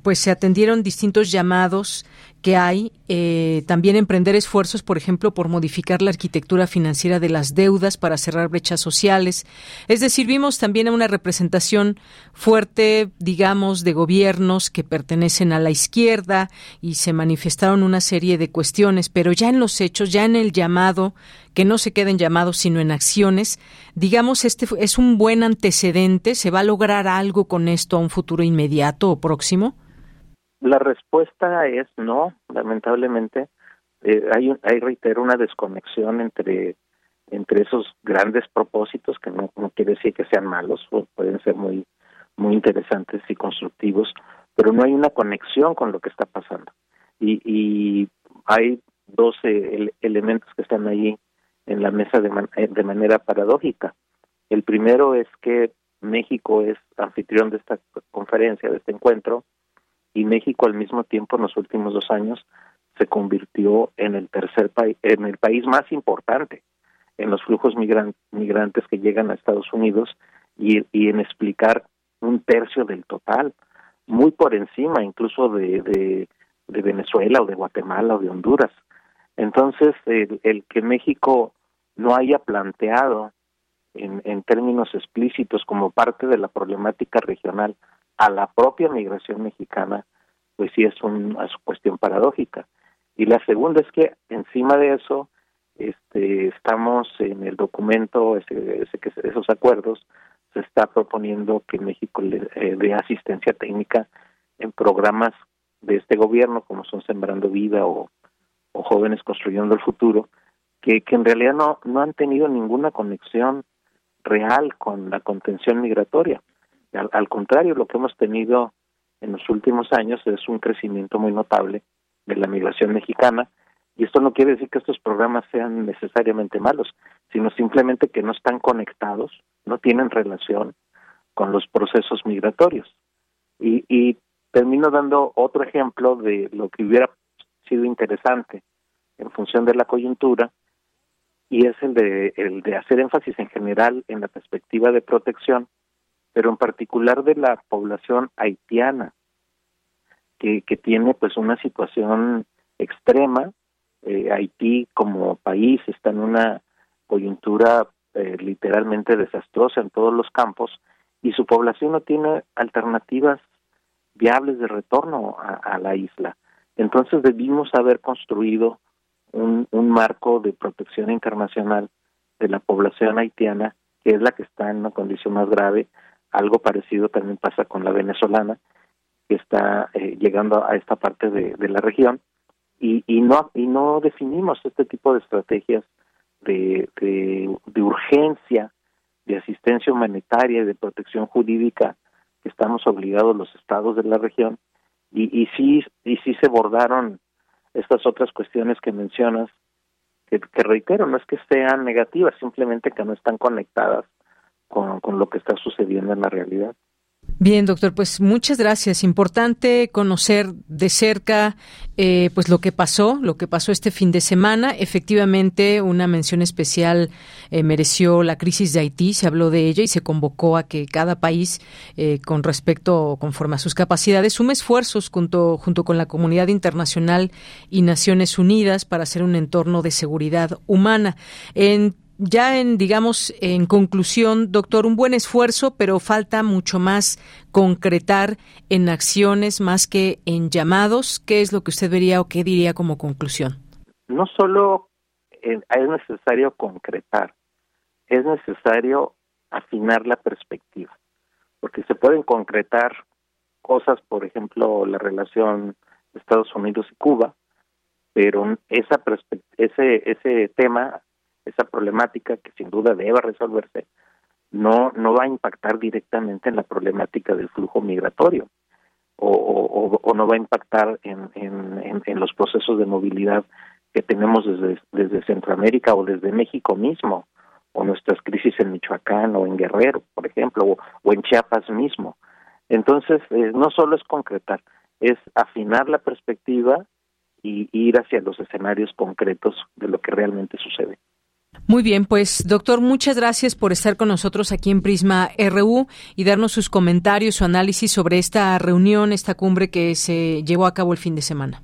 pues se atendieron distintos llamados que hay, eh, también emprender esfuerzos, por ejemplo, por modificar la arquitectura financiera de las deudas para cerrar brechas sociales. Es decir, vimos también una representación fuerte, digamos, de gobiernos que pertenecen a la izquierda y se manifestaron una serie de cuestiones, pero ya en los hechos, ya en el llamado, que no se queden llamados sino en acciones, digamos, este es un buen antecedente, ¿se va a lograr algo con esto a un futuro inmediato o próximo? La respuesta es no, lamentablemente. Eh, hay, hay, reitero, una desconexión entre, entre esos grandes propósitos, que no, quiere decir que sean malos, pueden ser muy, muy interesantes y constructivos, pero no hay una conexión con lo que está pasando. Y, y hay 12 elementos que están ahí en la mesa de, eh, de manera paradójica. El primero es que México es anfitrión de esta conferencia, de este encuentro, y México al mismo tiempo en los últimos dos años se convirtió en el tercer país, en el país más importante en los flujos migrantes que llegan a Estados Unidos y, en explicar un tercio del total, muy por encima incluso de, Venezuela o de Guatemala o de Honduras. Entonces, el, que México no haya planteado en términos explícitos como parte de la problemática regional a la propia migración mexicana, pues sí es una cuestión paradójica. Y la segunda es que encima de eso, este, estamos en el documento, ese, ese, esos acuerdos, se está proponiendo que México le eh, dé asistencia técnica en programas de este gobierno, como son Sembrando Vida o, o Jóvenes Construyendo el Futuro, que, que en realidad no, no han tenido ninguna conexión real con la contención migratoria. Al, contrario, lo que hemos tenido en los últimos años es un crecimiento muy notable de la migración mexicana y esto no quiere decir que estos programas sean necesariamente malos, sino simplemente que no están conectados, no tienen relación con los procesos migratorios. Y, y termino dando otro ejemplo de lo que hubiera sido interesante en función de la coyuntura y es el de el de hacer énfasis en general en la perspectiva de protección pero en particular de la población haitiana, que, que tiene pues una situación extrema. Eh, Haití como país está en una coyuntura eh, literalmente desastrosa en todos los campos y su población no tiene alternativas viables de retorno a, a la isla. Entonces debimos haber construido un, un marco de protección internacional de la población haitiana que es la que está en una condición más grave. Algo parecido también pasa con la venezolana, que está eh, llegando a esta parte de, la región y, y no y no definimos este tipo de estrategias de, de, urgencia, de asistencia humanitaria y de protección jurídica que estamos obligados los estados de la región. Y, y sí y sí se bordaron estas otras cuestiones que mencionas que reitero no es que sean negativas simplemente que no están conectadas con, con lo que está sucediendo en la realidad Bien, doctor, pues muchas gracias. Importante conocer de cerca eh, pues lo que pasó, lo que pasó este fin de semana. Efectivamente, una mención especial eh, mereció la crisis de Haití, se habló de ella y se convocó a que cada país, eh, con respecto, conforme a sus capacidades, sume esfuerzos junto, junto con la comunidad internacional y Naciones Unidas para hacer un entorno de seguridad humana. En ya en, digamos, en conclusión, doctor, un buen esfuerzo, pero falta mucho más concretar en acciones más que en llamados. ¿Qué es lo que usted vería o qué diría como conclusión? No solo es necesario concretar, es necesario afinar la perspectiva, porque se pueden concretar cosas, por ejemplo, la relación Estados Unidos y Cuba, pero esa ese ese tema esa problemática que sin duda debe resolverse, no, no va a impactar directamente en la problemática del flujo migratorio o, o, no va a impactar en, en, en, los procesos de movilidad que tenemos desde, desde Centroamérica o desde México mismo, o nuestras crisis en Michoacán o en Guerrero, por ejemplo, o, en Chiapas mismo. Entonces, eh, no solo es concretar, es afinar la perspectiva y ir hacia los escenarios concretos de lo que realmente sucede. Muy bien, pues doctor, muchas gracias por estar con nosotros aquí en Prisma RU y darnos sus comentarios, su análisis sobre esta reunión, esta cumbre que se llevó a cabo el fin de semana.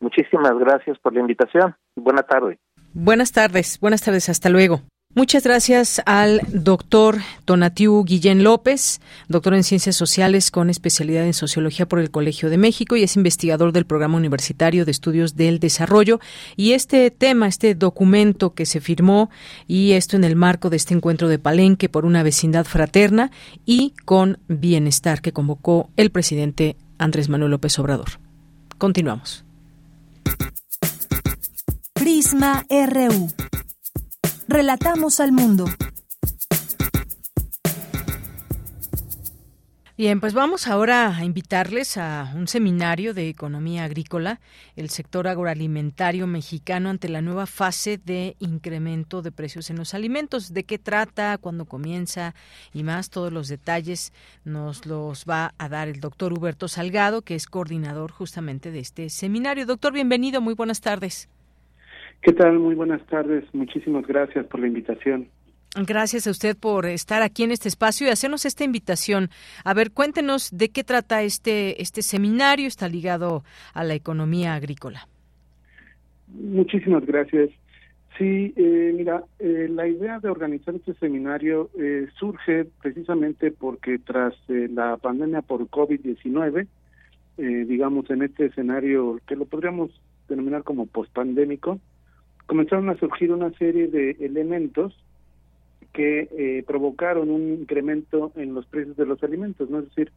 Muchísimas gracias por la invitación. Buenas tardes. Buenas tardes, buenas tardes, hasta luego. Muchas gracias al doctor Tonatiu Guillén López, doctor en Ciencias Sociales con especialidad en Sociología por el Colegio de México y es investigador del Programa Universitario de Estudios del Desarrollo. Y este tema, este documento que se firmó, y esto en el marco de este encuentro de Palenque por una vecindad fraterna y con bienestar que convocó el presidente Andrés Manuel López Obrador. Continuamos. Prisma RU. Relatamos al mundo. Bien, pues vamos ahora a invitarles a un seminario de economía agrícola, el sector agroalimentario mexicano ante la nueva fase de incremento de precios en los alimentos. ¿De qué trata? ¿Cuándo comienza? Y más, todos los detalles nos los va a dar el doctor Huberto Salgado, que es coordinador justamente de este seminario. Doctor, bienvenido, muy buenas tardes. ¿Qué tal? Muy buenas tardes. Muchísimas gracias por la invitación. Gracias a usted por estar aquí en este espacio y hacernos esta invitación. A ver, cuéntenos de qué trata este, este seminario. Está ligado a la economía agrícola. Muchísimas gracias. Sí, eh, mira, eh, la idea de organizar este seminario eh, surge precisamente porque tras la pandemia por COVID-19, digamos en este escenario que lo podríamos denominar como pospandémico, comenzaron a surgir una serie de elementos que eh, provocaron un incremento en los precios de los alimentos, ¿no? Es decir,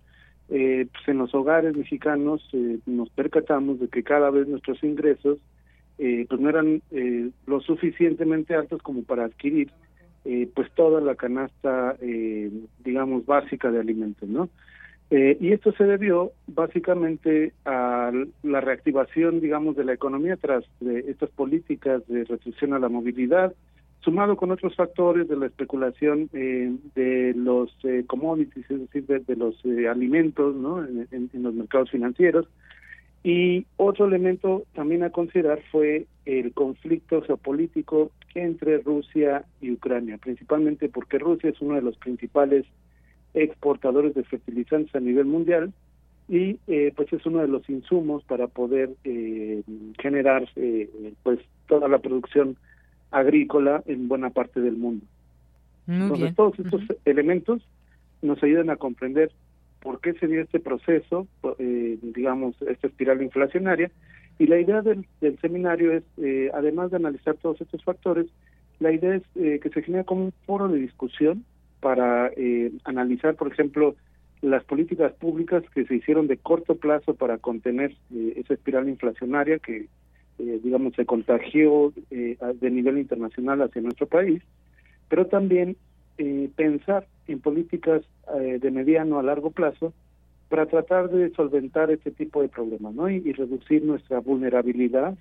eh, pues en los hogares mexicanos eh, nos percatamos de que cada vez nuestros ingresos pues no eran lo suficientemente altos como para adquirir pues toda la canasta, digamos, básica de alimentos, ¿no? Eh, y esto se debió básicamente a la reactivación, digamos, de la economía tras de estas políticas de restricción a la movilidad, sumado con otros factores de la especulación eh, de los eh, commodities, es decir, de, los alimentos ¿no? En, los mercados financieros. Y otro elemento también a considerar fue el conflicto geopolítico entre Rusia y Ucrania, principalmente porque Rusia es uno de los principales exportadores de fertilizantes a nivel mundial y eh, pues es uno de los insumos para poder eh, generar eh, pues toda la producción agrícola en buena parte del mundo. Entonces todos estos elementos nos ayudan a comprender por qué se dio este proceso, digamos, esta espiral inflacionaria, y la idea del, del seminario es, además de analizar todos estos factores, la idea es que se genere como un foro de discusión para eh, analizar, por ejemplo, las políticas públicas que se hicieron de corto plazo para contener eh, esa espiral inflacionaria que, eh, digamos, se contagió eh, de nivel internacional hacia nuestro país, pero también pensar en políticas de mediano a largo plazo para tratar de solventar este tipo de problemas ¿no? y reducir nuestra vulnerabilidad,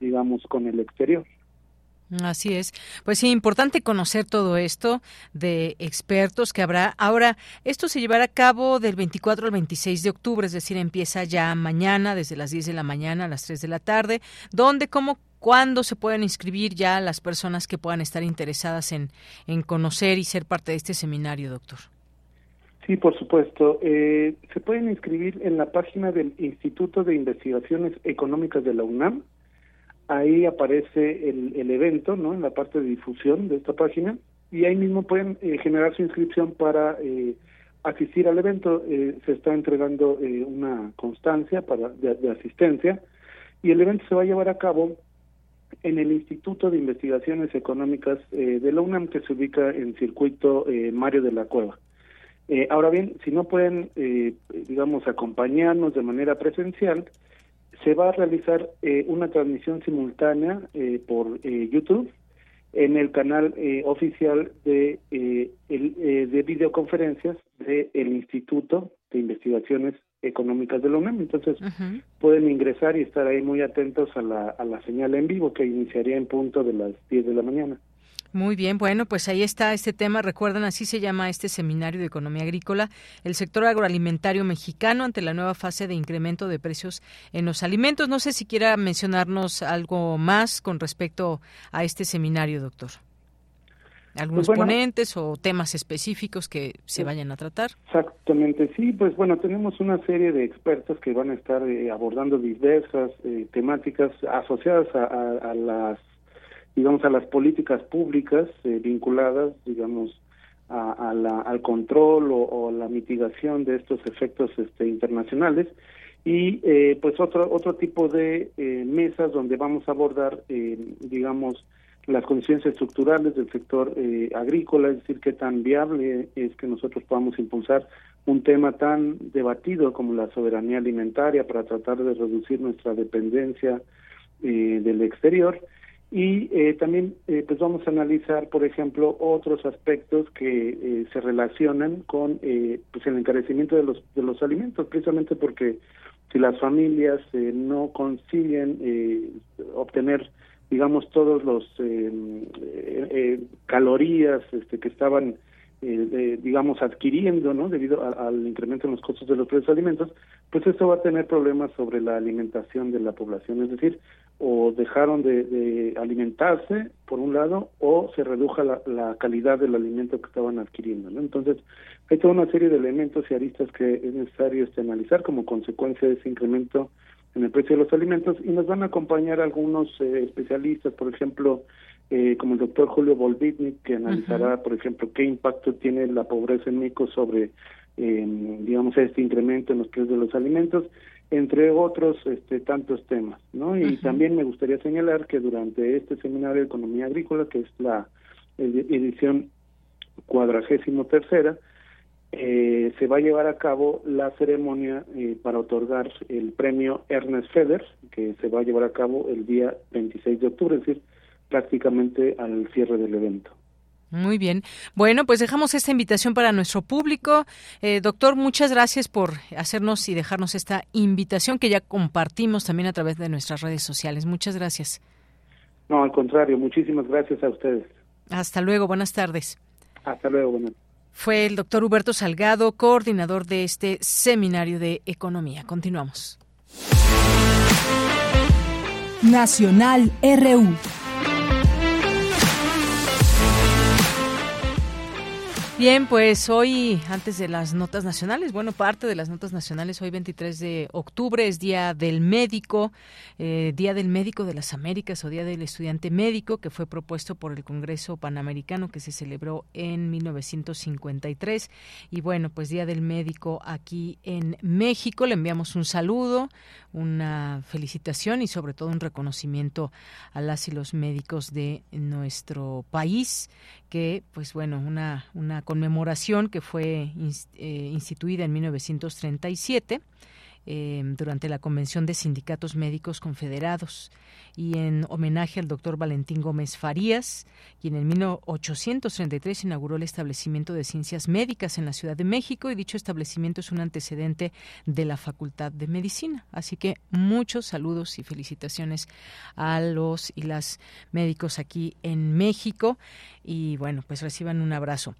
digamos, con el exterior. Así es. Pues sí, importante conocer todo esto de expertos que habrá. Ahora, esto se llevará a cabo del 24 al 26 de octubre, es decir, empieza ya mañana, desde las 10 de la mañana a las 3 de la tarde. ¿Dónde, cómo, cuándo se pueden inscribir ya las personas que puedan estar interesadas en, en conocer y ser parte de este seminario, doctor? Sí, por supuesto. Eh, se pueden inscribir en la página del Instituto de Investigaciones Económicas de la UNAM ahí aparece el, el evento, ¿no? En la parte de difusión de esta página y ahí mismo pueden eh, generar su inscripción para eh, asistir al evento. Eh, se está entregando una constancia para de, asistencia y el evento se va a llevar a cabo en el Instituto de Investigaciones Económicas de la UNAM que se ubica en circuito Mario de la Cueva. ahora bien, si no pueden, digamos, acompañarnos de manera presencial, se va a realizar eh, una transmisión simultánea eh, por eh, YouTube en el canal oficial de el, de videoconferencias del Instituto de Investigaciones Económicas de la UNAM. Entonces pueden ingresar y estar ahí muy atentos a la, a la señal en vivo que iniciaría en punto de las 10 de la mañana. Muy bien, bueno, pues ahí está este tema. Recuerdan, así se llama este seminario de economía agrícola, el sector agroalimentario mexicano ante la nueva fase de incremento de precios en los alimentos. No sé si quiera mencionarnos algo más con respecto a este seminario, doctor. ¿Algunos pues ponentes o temas específicos que se vayan a tratar? Exactamente, sí, pues bueno, tenemos una serie de expertos que van a estar eh, abordando diversas eh, temáticas asociadas a las digamos, a las políticas públicas eh, vinculadas, digamos, a, la, al control o, la mitigación de estos efectos este, internacionales. Y eh, pues otro otro tipo de eh, mesas donde vamos a abordar digamos las condiciones estructurales del sector agrícola es decir qué tan viable es que nosotros podamos impulsar un tema tan debatido como la soberanía alimentaria para tratar de reducir nuestra dependencia del exterior y eh, también eh, pues vamos a analizar por ejemplo otros aspectos que eh, se relacionan con pues el encarecimiento de los de los alimentos precisamente porque si las familias no consiguen obtener digamos todos los calorías este, que estaban digamos adquiriendo no debido al incremento en los costos de los precios de alimentos pues esto va a tener problemas sobre la alimentación de la población. Es decir o dejaron de, alimentarse, por un lado, o se reduja la, calidad del alimento que estaban adquiriendo. ¿no? Entonces, hay toda una serie de elementos y aristas que es necesario este, analizar como consecuencia de ese incremento en el precio de los alimentos y nos van a acompañar algunos eh, especialistas, por ejemplo, eh, como el doctor Julio Volvitnik, que analizará, por ejemplo, qué impacto tiene la pobreza en México sobre, eh, digamos, este incremento en los precios de los alimentos entre otros este, tantos temas, ¿no? Y también me gustaría señalar que durante este seminario de economía agrícola, que es la edición cuadragésimo tercera, eh, se va a llevar a cabo la ceremonia eh, para otorgar el premio Ernest Feder, que se va a llevar a cabo el día 26 de octubre, es decir, prácticamente al cierre del evento. Muy bien. Bueno, pues dejamos esta invitación para nuestro público. Eh, doctor, muchas gracias por hacernos y dejarnos esta invitación que ya compartimos también a través de nuestras redes sociales. Muchas gracias. No, al contrario, muchísimas gracias a ustedes. Hasta luego, buenas tardes. Hasta luego, buenas Fue el doctor Huberto Salgado, coordinador de este seminario de economía. Continuamos. Nacional RU. Bien, pues hoy, antes de las notas nacionales, bueno, parte de las notas nacionales, hoy 23 de octubre es Día del Médico, eh, Día del Médico de las Américas o Día del Estudiante Médico, que fue propuesto por el Congreso Panamericano que se celebró en 1953. Y bueno, pues Día del Médico aquí en México. Le enviamos un saludo, una felicitación y sobre todo un reconocimiento a las y los médicos de nuestro país que, pues bueno, una, una conmemoración que fue eh, instituida en 1937 eh, durante la Convención de Sindicatos Médicos Confederados y en homenaje al doctor Valentín Gómez Farías, quien en 1833 inauguró el establecimiento de ciencias médicas en la Ciudad de México y dicho establecimiento es un antecedente de la Facultad de Medicina. Así que muchos saludos y felicitaciones a los y las médicos aquí en México y bueno, pues reciban un abrazo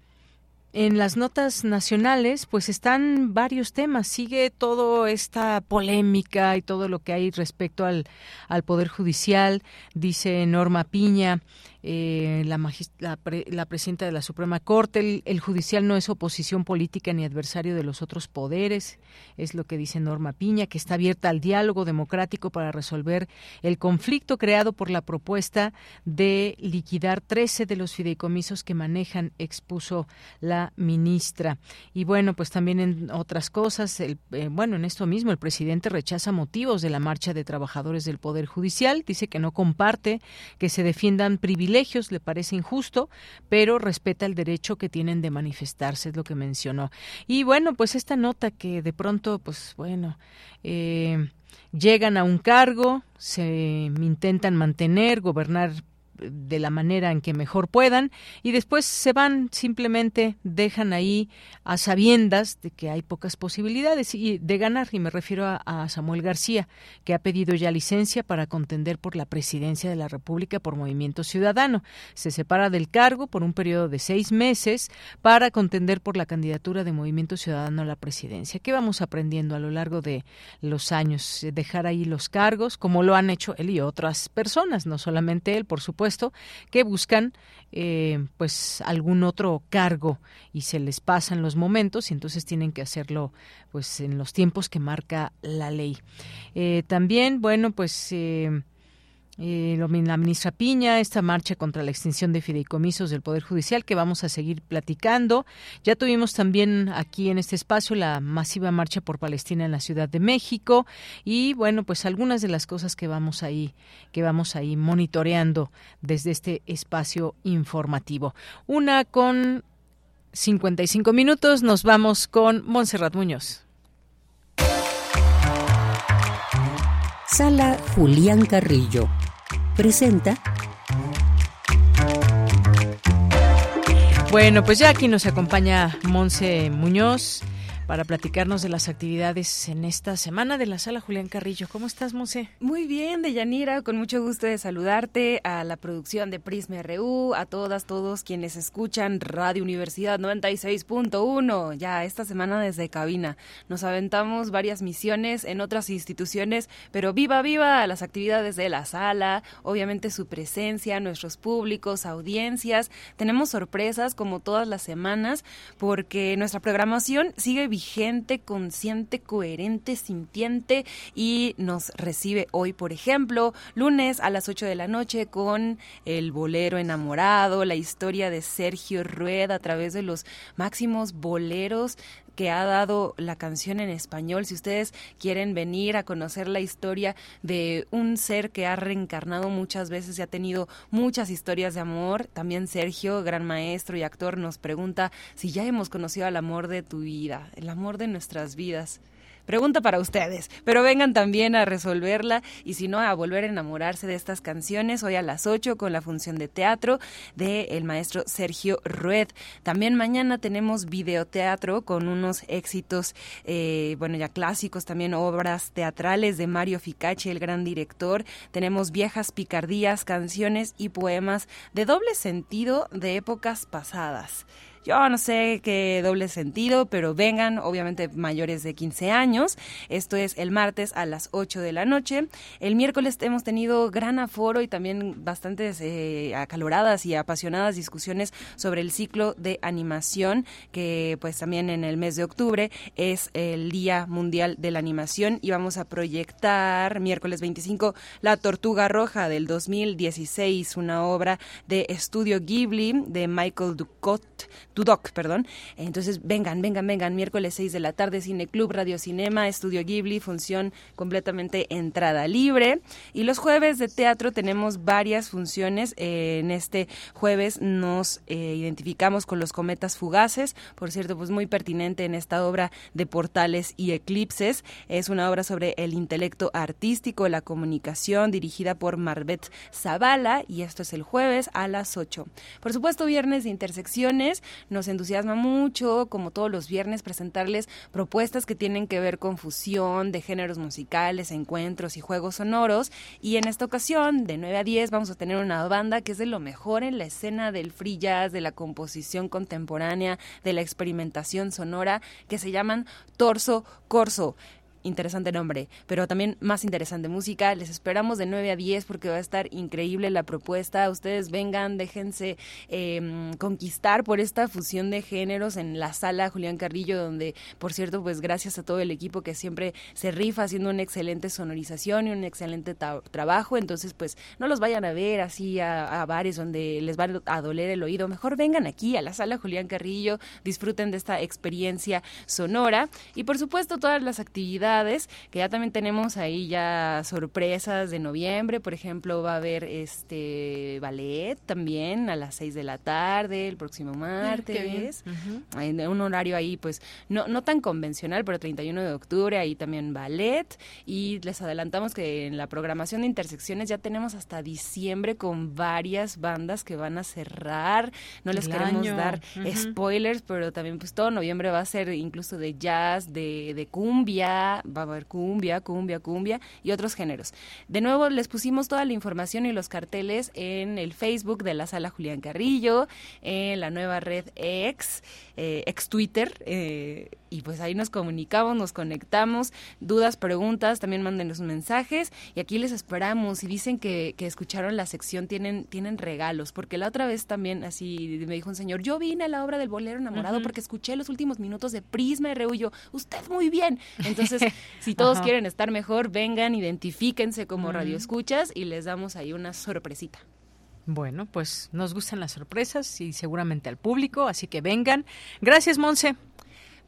en las notas nacionales, pues están varios temas. Sigue toda esta polémica y todo lo que hay respecto al, al Poder Judicial, dice Norma Piña eh, la, la, presidenta de la Suprema Corte. El, judicial no es oposición política ni adversario de los otros poderes, es lo que dice Norma Piña, que está abierta al diálogo democrático para resolver el conflicto creado por la propuesta de liquidar 13 de los fideicomisos que manejan, expuso la ministra. Y bueno, pues también en otras cosas, el, eh, bueno, en esto mismo, el presidente rechaza motivos de la marcha de trabajadores del Poder Judicial, dice que no comparte que se defiendan privilegios le parece injusto, pero respeta el derecho que tienen de manifestarse, es lo que mencionó. Y bueno, pues esta nota que de pronto, pues bueno, eh, llegan a un cargo, se intentan mantener, gobernar de la manera en que mejor puedan y después se van simplemente dejan ahí a sabiendas de que hay pocas posibilidades y de ganar y me refiero a, Samuel García que ha pedido ya licencia para contender por la presidencia de la República por Movimiento Ciudadano. Se separa del cargo por un periodo de seis meses para contender por la candidatura de Movimiento Ciudadano a la presidencia. Qué vamos aprendiendo a lo largo de los años dejar ahí los cargos como lo han hecho él y otras personas no solamente él por supuesto que buscan eh, pues algún otro cargo y se les pasan los momentos y entonces tienen que hacerlo pues en los tiempos que marca la ley. Eh, también, bueno, pues eh, eh, la ministra Piña, esta marcha contra la extinción de fideicomisos del Poder Judicial que vamos a seguir platicando. Ya tuvimos también aquí en este espacio la masiva marcha por Palestina en la Ciudad de México y bueno, pues algunas de las cosas que vamos ahí que vamos ahí monitoreando desde este espacio informativo. Una con 55 minutos, nos vamos con Montserrat Muñoz. Sala Julián Carrillo presenta. Bueno, pues ya aquí nos acompaña Monse Muñoz para platicarnos de las actividades en esta semana de la sala Julián Carrillo. ¿Cómo estás, Monse? Muy bien, Deyanira, con mucho gusto de saludarte a la producción de Prisma RU, a todas, todos quienes escuchan Radio Universidad 96.1, ya esta semana desde cabina. Nos aventamos varias misiones en otras instituciones, pero viva, viva las actividades de la sala, obviamente su presencia, nuestros públicos, audiencias. Tenemos sorpresas como todas las semanas porque nuestra programación sigue vigente, consciente, coherente, sintiente y nos recibe hoy, por ejemplo, lunes a las 8 de la noche con El Bolero Enamorado, la historia de Sergio Rueda a través de los máximos boleros que ha dado la canción en español. Si ustedes quieren venir a conocer la historia de un ser que ha reencarnado muchas veces y ha tenido muchas historias de amor, también Sergio, gran maestro y actor, nos pregunta si ya hemos conocido al amor de tu vida, el amor de nuestras vidas. Pregunta para ustedes, pero vengan también a resolverla y si no, a volver a enamorarse de estas canciones hoy a las 8 con la función de teatro del el maestro Sergio Rued. También mañana tenemos videoteatro con unos éxitos, eh, bueno, ya clásicos, también obras teatrales de Mario Ficachi, el gran director. Tenemos viejas picardías, canciones y poemas de doble sentido de épocas pasadas. Yo no sé qué doble sentido, pero vengan, obviamente mayores de 15 años. Esto es el martes a las 8 de la noche. El miércoles hemos tenido gran aforo y también bastantes eh, acaloradas y apasionadas discusiones sobre el ciclo de animación, que pues también en el mes de octubre es el Día Mundial de la Animación y vamos a proyectar miércoles 25 La Tortuga Roja del 2016, una obra de estudio Ghibli de Michael Ducot Tudoc, perdón. Entonces, vengan, vengan, vengan, miércoles 6 de la tarde, Cine Club, Radio Cinema, Estudio Ghibli, función completamente entrada libre. Y los jueves de teatro tenemos varias funciones. Eh, en este jueves nos eh, identificamos con los cometas fugaces, por cierto, pues muy pertinente en esta obra de portales y eclipses. Es una obra sobre el intelecto artístico, la comunicación, dirigida por Marbet Zavala, y esto es el jueves a las 8. Por supuesto, viernes de intersecciones. Nos entusiasma mucho, como todos los viernes, presentarles propuestas que tienen que ver con fusión de géneros musicales, encuentros y juegos sonoros. Y en esta ocasión, de 9 a 10, vamos a tener una banda que es de lo mejor en la escena del free jazz, de la composición contemporánea, de la experimentación sonora, que se llaman Torso Corso interesante nombre, pero también más interesante música. Les esperamos de 9 a 10 porque va a estar increíble la propuesta. Ustedes vengan, déjense em, conquistar por esta fusión de géneros en la sala Julián Carrillo, donde, por cierto, pues gracias a todo el equipo que siempre se rifa haciendo una excelente sonorización y un excelente trabajo. Entonces, pues no los vayan a ver así a, a bares donde les va a doler el oído. Mejor vengan aquí a la sala Julián Carrillo, disfruten de esta experiencia sonora y, por supuesto, todas las actividades que ya también tenemos ahí ya sorpresas de noviembre, por ejemplo, va a haber este ballet también a las 6 de la tarde el próximo martes, en un horario ahí pues no, no tan convencional, pero 31 de octubre ahí también ballet. Y les adelantamos que en la programación de intersecciones ya tenemos hasta diciembre con varias bandas que van a cerrar, no les queremos dar spoilers, pero también pues todo noviembre va a ser incluso de jazz, de, de cumbia, va a haber cumbia, cumbia, cumbia y otros géneros. De nuevo, les pusimos toda la información y los carteles en el Facebook de la sala Julián Carrillo, en la nueva red X, eh, ex Twitter, eh, y pues ahí nos comunicamos, nos conectamos, dudas, preguntas, también mándenos mensajes y aquí les esperamos. Y dicen que, que escucharon la sección, tienen, tienen regalos, porque la otra vez también así me dijo un señor, yo vine a la obra del bolero enamorado porque escuché los últimos minutos de Prisma y Reullo, usted muy bien. Entonces, si todos quieren estar mejor, vengan, identifíquense como radioescuchas y les damos ahí una sorpresita. Bueno, pues nos gustan las sorpresas y seguramente al público, así que vengan. Gracias, Monse.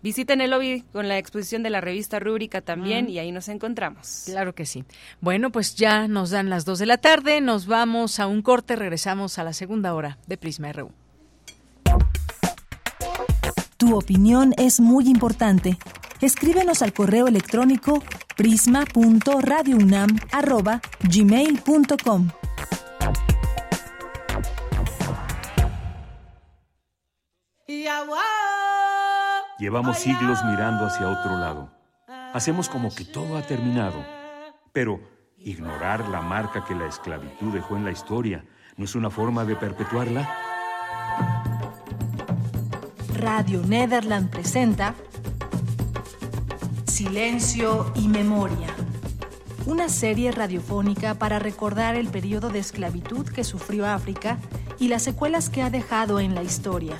Visiten el lobby con la exposición de la revista Rúbrica también y ahí nos encontramos. Claro que sí. Bueno, pues ya nos dan las dos de la tarde, nos vamos a un corte, regresamos a la segunda hora de Prisma RU. Tu opinión es muy importante. Escríbenos al correo electrónico prisma.radiounam@gmail.com. Llevamos siglos mirando hacia otro lado. Hacemos como que todo ha terminado. Pero ignorar la marca que la esclavitud dejó en la historia no es una forma de perpetuarla. Radio Nederland presenta Silencio y Memoria, una serie radiofónica para recordar el periodo de esclavitud que sufrió África y las secuelas que ha dejado en la historia.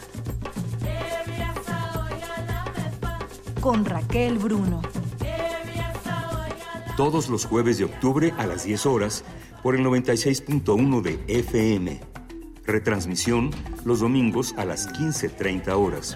Con Raquel Bruno. Todos los jueves de octubre a las 10 horas por el 96.1 de FM. Retransmisión los domingos a las 15.30 horas.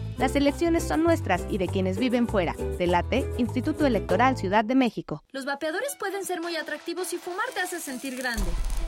Las elecciones son nuestras y de quienes viven fuera. Delate, Instituto Electoral Ciudad de México. Los vapeadores pueden ser muy atractivos si fumar te hace sentir grande.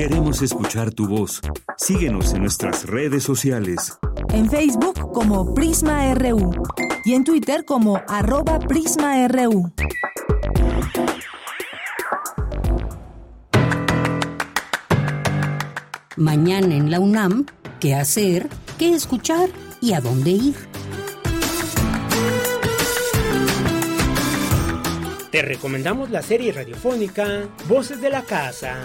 Queremos escuchar tu voz. Síguenos en nuestras redes sociales. En Facebook como Prisma RU y en Twitter como arroba PrismaRU. Mañana en la UNAM, ¿qué hacer? ¿Qué escuchar? ¿Y a dónde ir? Te recomendamos la serie radiofónica Voces de la Casa,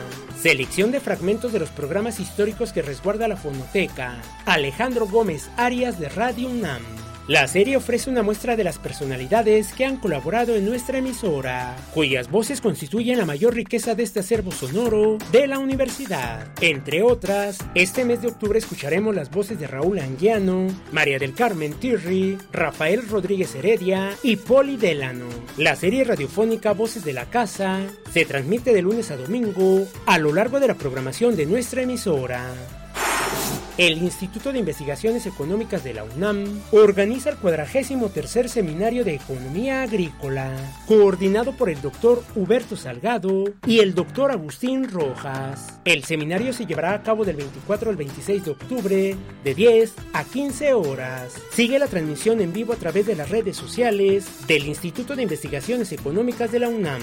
selección de fragmentos de los programas históricos que resguarda la fonoteca Alejandro Gómez Arias de Radio UNAM. La serie ofrece una muestra de las personalidades que han colaborado en nuestra emisora, cuyas voces constituyen la mayor riqueza de este acervo sonoro de la universidad. Entre otras, este mes de octubre escucharemos las voces de Raúl Anguiano, María del Carmen Tirri, Rafael Rodríguez Heredia y Poli Delano. La serie radiofónica Voces de la Casa se transmite de lunes a domingo a lo largo de la programación de nuestra emisora. El Instituto de Investigaciones Económicas de la UNAM organiza el 43 Seminario de Economía Agrícola, coordinado por el doctor Huberto Salgado y el doctor Agustín Rojas. El seminario se llevará a cabo del 24 al 26 de octubre, de 10 a 15 horas. Sigue la transmisión en vivo a través de las redes sociales del Instituto de Investigaciones Económicas de la UNAM.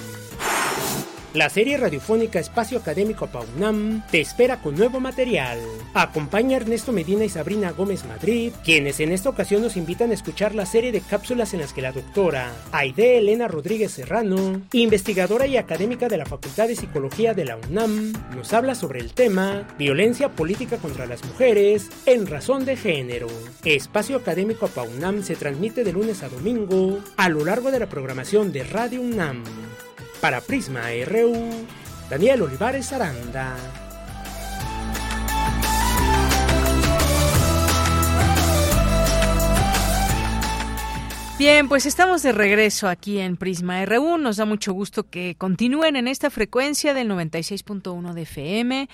La serie radiofónica Espacio Académico PAUNAM te espera con nuevo material. Acompaña a Ernesto Medina y Sabrina Gómez Madrid, quienes en esta ocasión nos invitan a escuchar la serie de cápsulas en las que la doctora Aide Elena Rodríguez Serrano, investigadora y académica de la Facultad de Psicología de la UNAM, nos habla sobre el tema Violencia política contra las mujeres en razón de género. Espacio Académico PAUNAM se transmite de lunes a domingo a lo largo de la programación de Radio UNAM. Para Prisma RU, Daniel Olivares Aranda. Bien, pues estamos de regreso aquí en Prisma RU. Nos da mucho gusto que continúen en esta frecuencia del 96.1 de FM,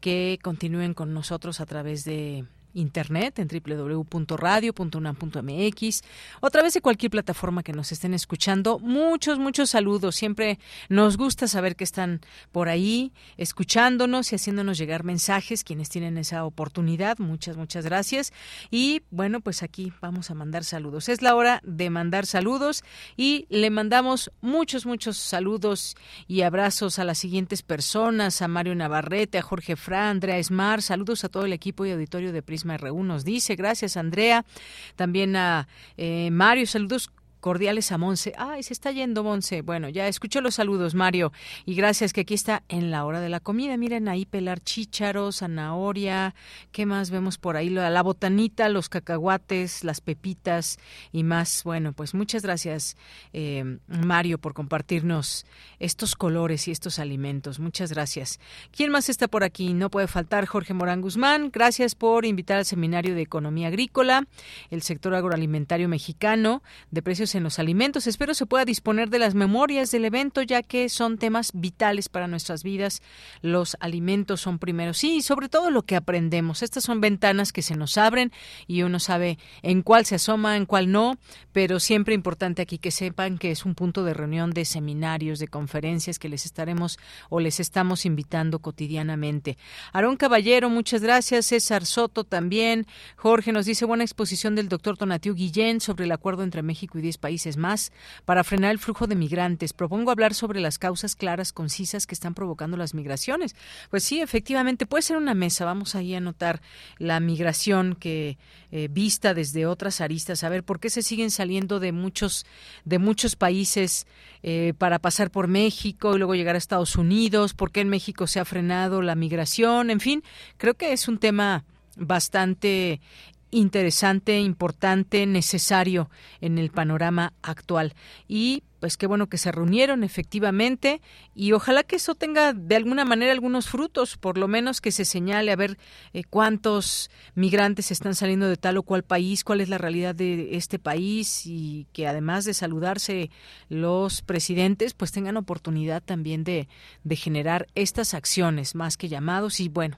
que continúen con nosotros a través de internet en www.radio.unam.mx o a través de cualquier plataforma que nos estén escuchando. Muchos, muchos saludos. Siempre nos gusta saber que están por ahí escuchándonos y haciéndonos llegar mensajes quienes tienen esa oportunidad. Muchas, muchas gracias. Y bueno, pues aquí vamos a mandar saludos. Es la hora de mandar saludos y le mandamos muchos, muchos saludos y abrazos a las siguientes personas, a Mario Navarrete, a Jorge Fra, Andrea Esmar, saludos a todo el equipo y auditorio de Prisma Prisma nos dice. Gracias, Andrea. También a eh, Mario, saludos cordiales a Monse. Ay, se está yendo Monse. Bueno, ya escucho los saludos, Mario. Y gracias que aquí está en la hora de la comida. Miren ahí pelar chícharos, zanahoria. ¿Qué más vemos por ahí? La, botanita, los cacahuates, las pepitas y más. Bueno, pues muchas gracias, eh, Mario, por compartirnos estos colores y estos alimentos. Muchas gracias. ¿Quién más está por aquí? No puede faltar Jorge Morán Guzmán. Gracias por invitar al Seminario de Economía Agrícola, el sector agroalimentario mexicano de precios en los alimentos. Espero se pueda disponer de las memorias del evento, ya que son temas vitales para nuestras vidas. Los alimentos son primero. Sí, y sobre todo lo que aprendemos. Estas son ventanas que se nos abren y uno sabe en cuál se asoma, en cuál no, pero siempre importante aquí que sepan que es un punto de reunión de seminarios, de conferencias que les estaremos o les estamos invitando cotidianamente. Aarón Caballero, muchas gracias. César Soto también. Jorge nos dice buena exposición del doctor Tonatiu Guillén sobre el acuerdo entre México y 10 países más para frenar el flujo de migrantes. Propongo hablar sobre las causas claras, concisas que están provocando las migraciones. Pues sí, efectivamente, puede ser una mesa. Vamos ahí a notar la migración que eh, vista desde otras aristas, a ver por qué se siguen saliendo de muchos, de muchos países eh, para pasar por México y luego llegar a Estados Unidos, por qué en México se ha frenado la migración, en fin, creo que es un tema bastante interesante, importante, necesario en el panorama actual. Y pues qué bueno que se reunieron efectivamente y ojalá que eso tenga de alguna manera algunos frutos, por lo menos que se señale a ver eh, cuántos migrantes están saliendo de tal o cual país, cuál es la realidad de este país y que además de saludarse los presidentes, pues tengan oportunidad también de, de generar estas acciones más que llamados y bueno,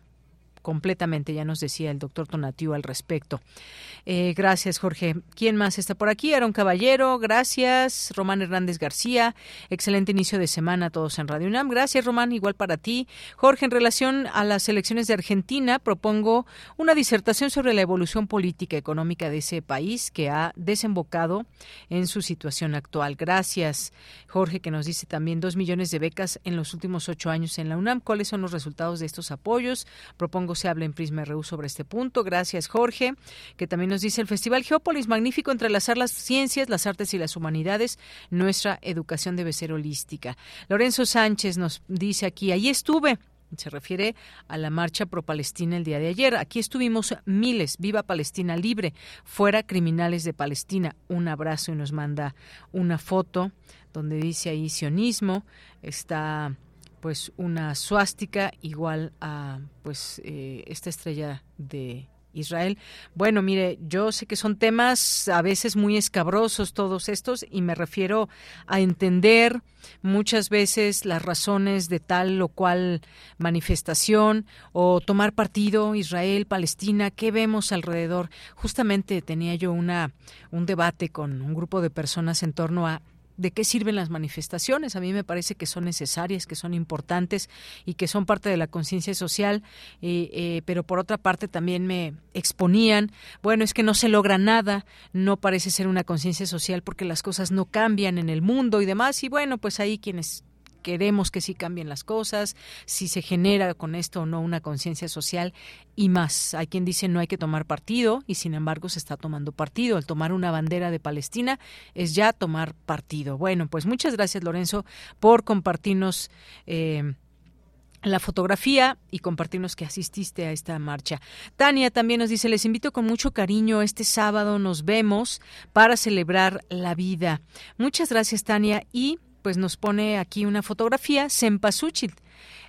completamente, ya nos decía el doctor Tonatiu al respecto. Eh, gracias, Jorge. ¿Quién más está por aquí? Aaron Caballero, gracias. Román Hernández García, excelente inicio de semana a todos en Radio UNAM. Gracias, Román, igual para ti. Jorge, en relación a las elecciones de Argentina, propongo una disertación sobre la evolución política económica de ese país que ha desembocado en su situación actual. Gracias, Jorge, que nos dice también dos millones de becas en los últimos ocho años en la UNAM. ¿Cuáles son los resultados de estos apoyos? Propongo se habla en Prisma sobre este punto. Gracias, Jorge, que también nos dice el Festival Geópolis, magnífico entrelazar las ciencias, las artes y las humanidades. Nuestra educación debe ser holística. Lorenzo Sánchez nos dice aquí, ahí estuve. Se refiere a la marcha pro-Palestina el día de ayer. Aquí estuvimos miles. Viva Palestina libre. Fuera criminales de Palestina. Un abrazo y nos manda una foto donde dice ahí sionismo. Está pues una suástica igual a pues eh, esta estrella de Israel. Bueno, mire, yo sé que son temas a veces muy escabrosos todos estos y me refiero a entender muchas veces las razones de tal o cual manifestación o tomar partido Israel, Palestina, ¿qué vemos alrededor? Justamente tenía yo una un debate con un grupo de personas en torno a de qué sirven las manifestaciones. A mí me parece que son necesarias, que son importantes y que son parte de la conciencia social, eh, eh, pero por otra parte también me exponían, bueno, es que no se logra nada, no parece ser una conciencia social porque las cosas no cambian en el mundo y demás, y bueno, pues ahí quienes queremos que sí cambien las cosas, si se genera con esto o no una conciencia social y más. Hay quien dice no hay que tomar partido y sin embargo se está tomando partido. El tomar una bandera de Palestina es ya tomar partido. Bueno, pues muchas gracias Lorenzo por compartirnos. Eh, la fotografía y compartirnos que asististe a esta marcha. Tania también nos dice, les invito con mucho cariño, este sábado nos vemos para celebrar la vida. Muchas gracias Tania y pues nos pone aquí una fotografía, Sempasuchil,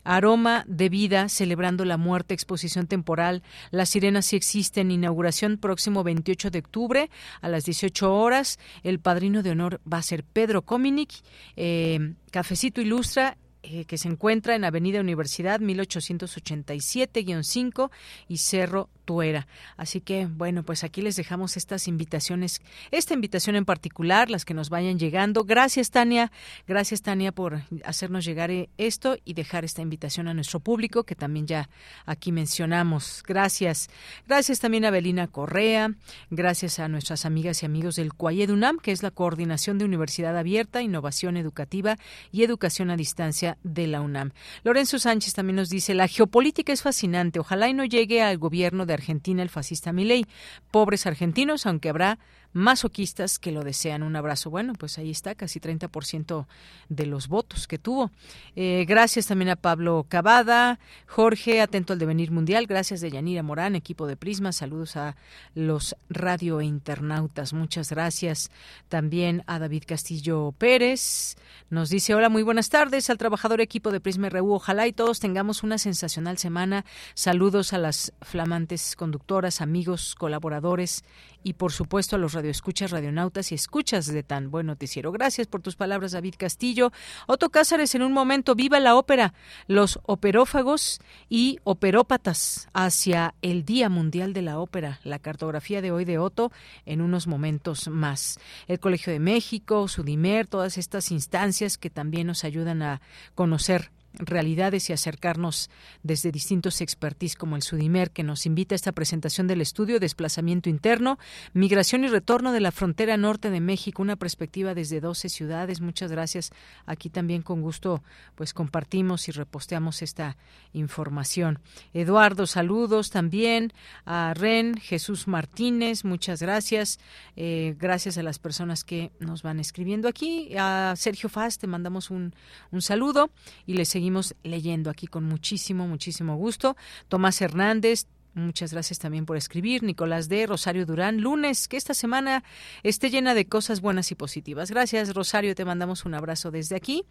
Aroma de vida, celebrando la muerte, exposición temporal. Las sirenas sí existen. Inauguración próximo 28 de octubre a las 18 horas. El padrino de honor va a ser Pedro Cominic. Eh, Cafecito Ilustra eh, que se encuentra en Avenida Universidad 1887-5 y Cerro Tuera. Así que, bueno, pues aquí les dejamos estas invitaciones, esta invitación en particular, las que nos vayan llegando. Gracias, Tania. Gracias, Tania, por hacernos llegar eh, esto y dejar esta invitación a nuestro público, que también ya aquí mencionamos. Gracias. Gracias también a Belina Correa. Gracias a nuestras amigas y amigos del CUAYEDUNAM, que es la Coordinación de Universidad Abierta, Innovación Educativa y Educación a Distancia de la UNAM. Lorenzo Sánchez también nos dice, la geopolítica es fascinante. Ojalá y no llegue al gobierno de Argentina el fascista Milei. Pobres argentinos, aunque habrá masoquistas que lo desean. Un abrazo. Bueno, pues ahí está, casi 30% de los votos que tuvo. Eh, gracias también a Pablo Cavada, Jorge, atento al devenir mundial. Gracias de Yanira Morán, equipo de Prisma. Saludos a los radio internautas. Muchas gracias. También a David Castillo Pérez. Nos dice, hola, muy buenas tardes al trabajador equipo de Prisma RU. Ojalá y todos tengamos una sensacional semana. Saludos a las flamantes conductoras, amigos, colaboradores y por supuesto a los radioescuchas, radionautas y escuchas de tan buen noticiero. Gracias por tus palabras, David Castillo. Otto Cázares, en un momento, viva la ópera, los operófagos y operópatas hacia el Día Mundial de la Ópera. La cartografía de hoy de Otto en unos momentos más. El Colegio de México, Sudimer, todas estas instancias que también nos ayudan a conocer realidades y acercarnos desde distintos expertise como el Sudimer, que nos invita a esta presentación del estudio Desplazamiento Interno, Migración y Retorno de la Frontera Norte de México, una perspectiva desde 12 ciudades. Muchas gracias. Aquí también con gusto pues compartimos y reposteamos esta información. Eduardo, saludos también a Ren, Jesús Martínez, muchas gracias. Eh, gracias a las personas que nos van escribiendo aquí. A Sergio Faz te mandamos un, un saludo y le seguimos leyendo aquí con muchísimo, muchísimo gusto. Tomás Hernández, Muchas gracias también por escribir. Nicolás D. Rosario Durán, lunes, que esta semana esté llena de cosas buenas y positivas. Gracias, Rosario, te mandamos un abrazo desde aquí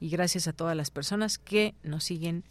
y gracias a todas las personas que nos siguen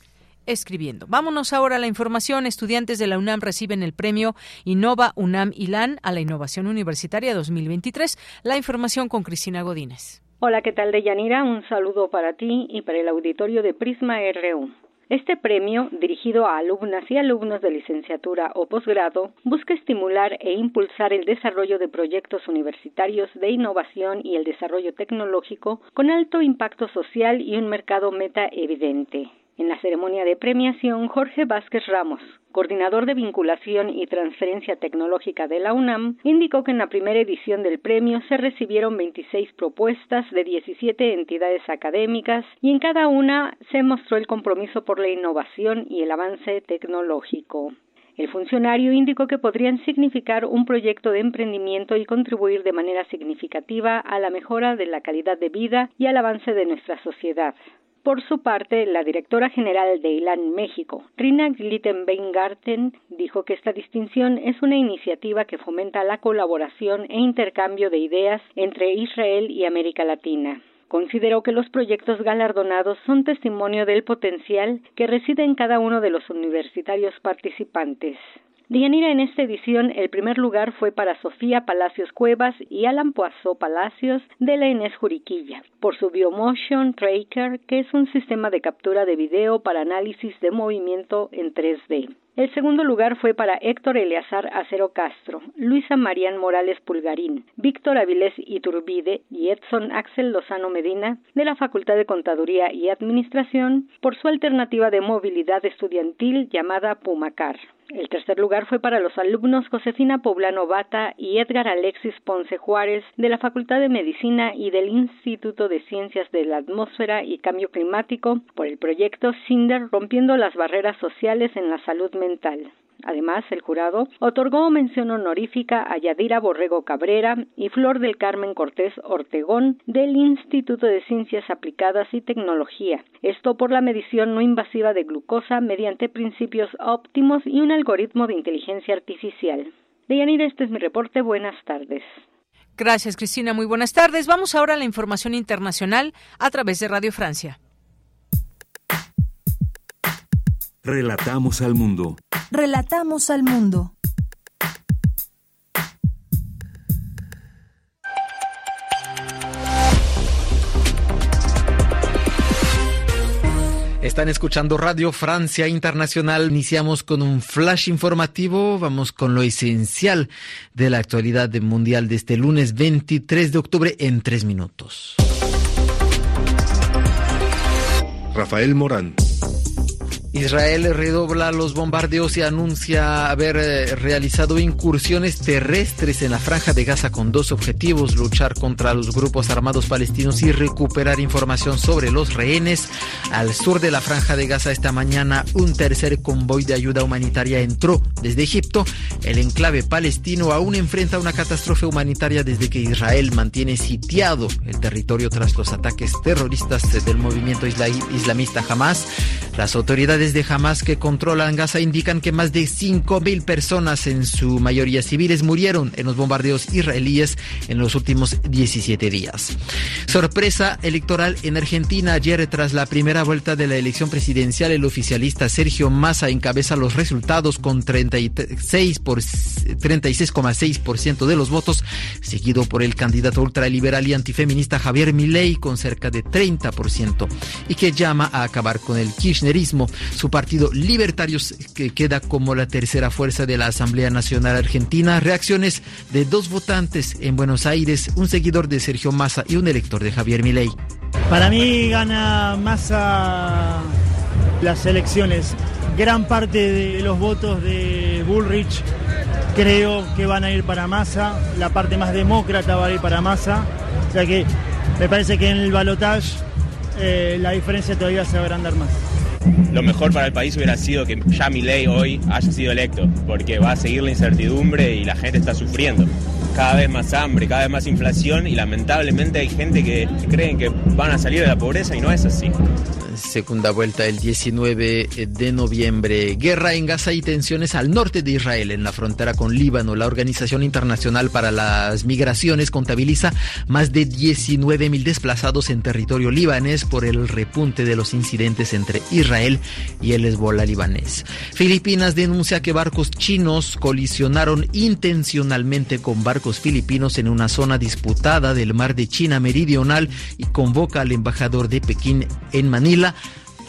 escribiendo. Vámonos ahora a la información. Estudiantes de la UNAM reciben el premio Innova UNAM ILAN a la Innovación Universitaria 2023. La información con Cristina Godínez. Hola, ¿qué tal, Deyanira? Un saludo para ti y para el auditorio de Prisma RU. Este premio, dirigido a alumnas y alumnos de licenciatura o posgrado, busca estimular e impulsar el desarrollo de proyectos universitarios de innovación y el desarrollo tecnológico con alto impacto social y un mercado meta evidente. En la ceremonia de premiación, Jorge Vázquez Ramos, coordinador de vinculación y transferencia tecnológica de la UNAM, indicó que en la primera edición del premio se recibieron 26 propuestas de 17 entidades académicas y en cada una se mostró el compromiso por la innovación y el avance tecnológico. El funcionario indicó que podrían significar un proyecto de emprendimiento y contribuir de manera significativa a la mejora de la calidad de vida y al avance de nuestra sociedad. Por su parte, la directora general de ILAN México, Rina Glittenbein-Garten, dijo que esta distinción es una iniciativa que fomenta la colaboración e intercambio de ideas entre Israel y América Latina. Consideró que los proyectos galardonados son testimonio del potencial que reside en cada uno de los universitarios participantes. Dianira, en esta edición el primer lugar fue para Sofía Palacios Cuevas y Alan Palacios de la Inés Juriquilla, por su Biomotion Tracker, que es un sistema de captura de video para análisis de movimiento en 3D. El segundo lugar fue para Héctor Eleazar Acero Castro, Luisa Marían Morales Pulgarín, Víctor Avilés Iturbide y Edson Axel Lozano Medina de la Facultad de Contaduría y Administración por su alternativa de movilidad estudiantil llamada Pumacar. El tercer lugar fue para los alumnos Josefina Poblano Bata y Edgar Alexis Ponce Juárez de la Facultad de Medicina y del Instituto de Ciencias de la Atmósfera y Cambio Climático por el proyecto Cinder Rompiendo las Barreras Sociales en la Salud Además, el jurado otorgó mención honorífica a Yadira Borrego Cabrera y Flor del Carmen Cortés Ortegón del Instituto de Ciencias Aplicadas y Tecnología, esto por la medición no invasiva de glucosa mediante principios óptimos y un algoritmo de inteligencia artificial. Deyanira, este es mi reporte. Buenas tardes. Gracias, Cristina. Muy buenas tardes. Vamos ahora a la información internacional a través de Radio Francia. Relatamos al mundo. Relatamos al mundo. Están escuchando Radio Francia Internacional. Iniciamos con un flash informativo. Vamos con lo esencial de la actualidad mundial de este lunes 23 de octubre en tres minutos. Rafael Morán. Israel redobla los bombardeos y anuncia haber eh, realizado incursiones terrestres en la franja de Gaza con dos objetivos, luchar contra los grupos armados palestinos y recuperar información sobre los rehenes. Al sur de la franja de Gaza esta mañana un tercer convoy de ayuda humanitaria entró desde Egipto. El enclave palestino aún enfrenta una catástrofe humanitaria desde que Israel mantiene sitiado el territorio tras los ataques terroristas del movimiento islamista Hamas. Las autoridades de Hamas que controlan Gaza indican que más de 5.000 personas, en su mayoría civiles, murieron en los bombardeos israelíes en los últimos 17 días. Sorpresa electoral en Argentina. Ayer, tras la primera vuelta de la elección presidencial, el oficialista Sergio Massa encabeza los resultados con 36,6% de los votos, seguido por el candidato ultraliberal y antifeminista Javier Milei con cerca de 30% y que llama a acabar con el kirchnerismo. Su partido Libertarios que queda como la tercera fuerza de la Asamblea Nacional Argentina. Reacciones de dos votantes en Buenos Aires, un seguidor de Sergio Massa y un elector de Javier Milei. Para mí gana Massa las elecciones. Gran parte de los votos de Bullrich creo que van a ir para Massa, la parte más demócrata va a ir para Massa, o sea que me parece que en el balotaje eh, la diferencia todavía se va a agrandar más. Lo mejor para el país hubiera sido que ya ley hoy haya sido electo, porque va a seguir la incertidumbre y la gente está sufriendo. Cada vez más hambre, cada vez más inflación y lamentablemente hay gente que creen que van a salir de la pobreza y no es así segunda vuelta el 19 de noviembre. Guerra en Gaza y tensiones al norte de Israel, en la frontera con Líbano. La Organización Internacional para las Migraciones contabiliza más de 19 mil desplazados en territorio libanés por el repunte de los incidentes entre Israel y el Hezbollah libanés. Filipinas denuncia que barcos chinos colisionaron intencionalmente con barcos filipinos en una zona disputada del mar de China Meridional y convoca al embajador de Pekín en Manila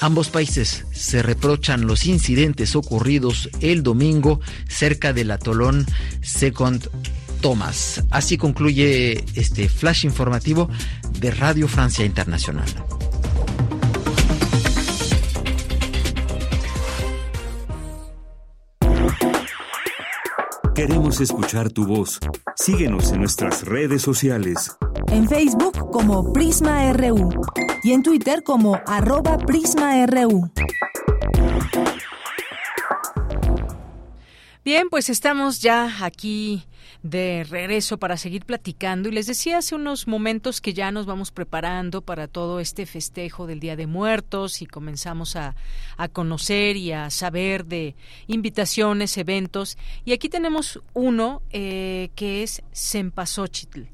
Ambos países se reprochan los incidentes ocurridos el domingo cerca del atolón Second Thomas. Así concluye este flash informativo de Radio Francia Internacional. Queremos escuchar tu voz. Síguenos en nuestras redes sociales. En Facebook como Prisma RU y en Twitter como arroba PrismaRU. Bien, pues estamos ya aquí de regreso para seguir platicando. Y les decía hace unos momentos que ya nos vamos preparando para todo este festejo del Día de Muertos y comenzamos a, a conocer y a saber de invitaciones, eventos. Y aquí tenemos uno eh, que es Sempasóchitl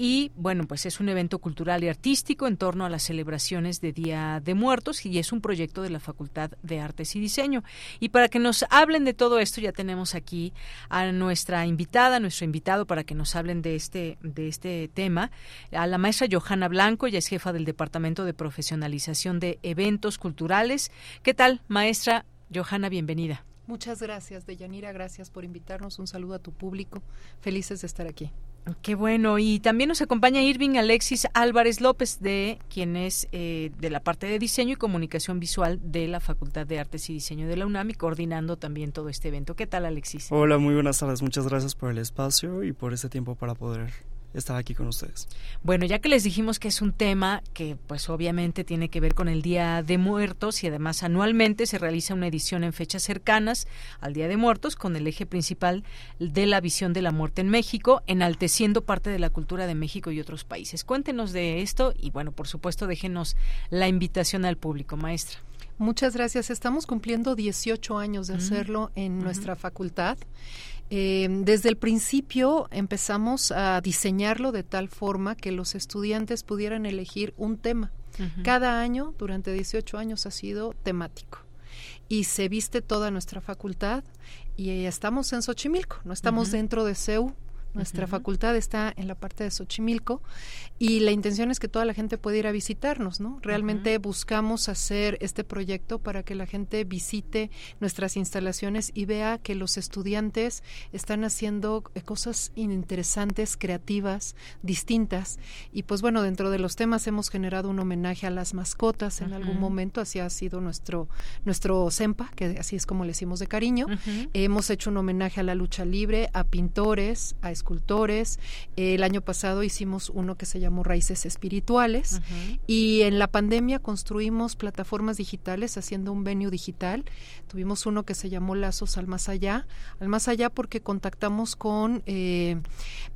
y bueno, pues es un evento cultural y artístico en torno a las celebraciones de Día de Muertos y es un proyecto de la Facultad de Artes y Diseño. Y para que nos hablen de todo esto ya tenemos aquí a nuestra invitada, nuestro invitado para que nos hablen de este de este tema, a la maestra Johanna Blanco, ella es jefa del Departamento de Profesionalización de Eventos Culturales. ¿Qué tal, maestra Johanna? Bienvenida. Muchas gracias, Deyanira, gracias por invitarnos. Un saludo a tu público. Felices de estar aquí. Qué bueno. Y también nos acompaña Irving Alexis Álvarez López, de quien es eh, de la parte de diseño y comunicación visual de la Facultad de Artes y Diseño de la UNAM y coordinando también todo este evento. ¿Qué tal, Alexis? Hola, muy buenas tardes. Muchas gracias por el espacio y por este tiempo para poder estar aquí con ustedes. Bueno, ya que les dijimos que es un tema que pues obviamente tiene que ver con el Día de Muertos y además anualmente se realiza una edición en fechas cercanas al Día de Muertos con el eje principal de la visión de la muerte en México, enalteciendo parte de la cultura de México y otros países. Cuéntenos de esto y bueno, por supuesto, déjenos la invitación al público, maestra. Muchas gracias. Estamos cumpliendo 18 años de hacerlo en nuestra facultad. Eh, desde el principio empezamos a diseñarlo de tal forma que los estudiantes pudieran elegir un tema. Cada año, durante 18 años, ha sido temático. Y se viste toda nuestra facultad y estamos en Xochimilco, no estamos dentro de CEU, nuestra facultad está en la parte de Xochimilco y la intención es que toda la gente pueda ir a visitarnos, ¿no? Realmente buscamos hacer este proyecto para que la gente visite nuestras instalaciones y vea que los estudiantes están haciendo eh, cosas interesantes, creativas, distintas. Y pues bueno, dentro de los temas hemos generado un homenaje a las mascotas en algún momento, así ha sido nuestro nuestro SEMPA, que así es como le decimos de cariño. Hemos hecho un homenaje a la lucha libre, a pintores, a escultores. el año pasado hicimos uno que se llamó Raíces Espirituales y en la pandemia construimos plataformas digitales haciendo un venue digital. Tuvimos uno que se llamó Lazos al Más Allá, al Más Allá porque contactamos con eh,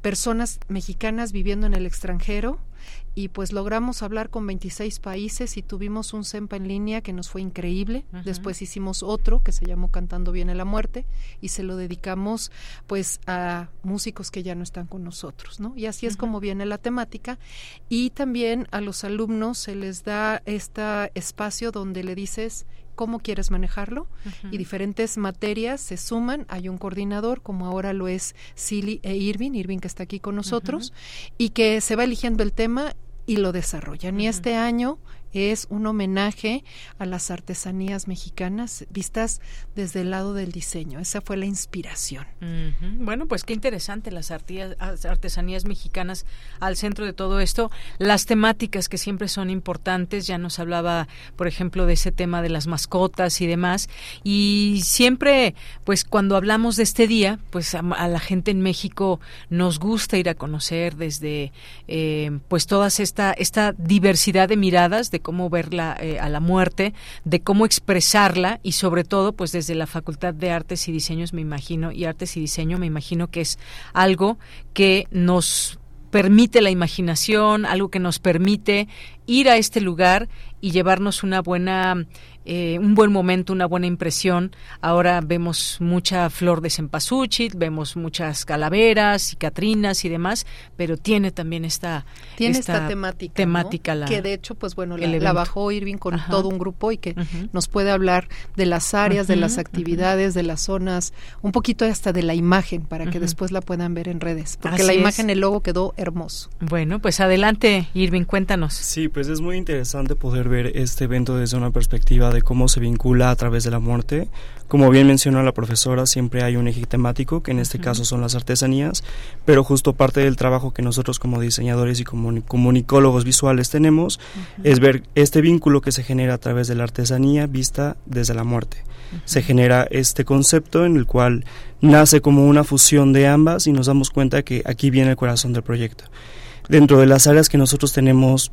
personas mexicanas viviendo en el extranjero y pues logramos hablar con 26 países y tuvimos un CEMPA en línea que nos fue increíble. Después hicimos otro que se llamó Cantando Viene la Muerte y se lo dedicamos pues a músicos que ya no están con nosotros, ¿no? Y así es como viene la temática y también a los alumnos se les da este espacio donde le dices cómo quieres manejarlo y diferentes materias se suman. Hay un coordinador, como ahora lo es Silly e Irving, Irving que está aquí con nosotros, y que se va eligiendo el tema y lo desarrollan. Y este año es un homenaje a las artesanías mexicanas vistas desde el lado del diseño. Esa fue la inspiración. Bueno, pues qué interesante las artesanías mexicanas al centro de todo esto. Las temáticas que siempre son importantes, ya nos hablaba, por ejemplo, de ese tema de las mascotas y demás. Y siempre, pues cuando hablamos de este día, pues a, la gente en México nos gusta ir a conocer desde, eh, pues toda esta, esta diversidad de miradas, de cómo verla eh, a la muerte, de cómo expresarla y sobre todo, pues desde la Facultad de Artes y Diseños, me imagino, y Artes y Diseño, me imagino que es algo que nos permite la imaginación, algo que nos permite ir a este lugar y llevarnos una buena eh, un buen momento, una buena impresión. Ahora vemos mucha flor de cempasúchil, vemos muchas calaveras y catrinas y demás, pero tiene también esta, tiene esta, temática, temática la, que de hecho, pues bueno, la, bajó Irving con todo un grupo y que nos puede hablar de las áreas, de las actividades, de las zonas, un poquito hasta de la imagen para que después la puedan ver en redes, porque la imagen, el logo quedó hermoso. Bueno, pues adelante, Irving, cuéntanos. Sí, pues es muy interesante poder ver este evento desde una perspectiva de cómo se vincula a través de la muerte. Como bien mencionó la profesora, siempre hay un eje temático, que en este caso son las artesanías, pero justo parte del trabajo que nosotros como diseñadores y como comunicólogos visuales tenemos es ver este vínculo que se genera a través de la artesanía vista desde la muerte. Se genera este concepto en el cual nace como una fusión de ambas y nos damos cuenta que aquí viene el corazón del proyecto. Dentro de las áreas que nosotros tenemos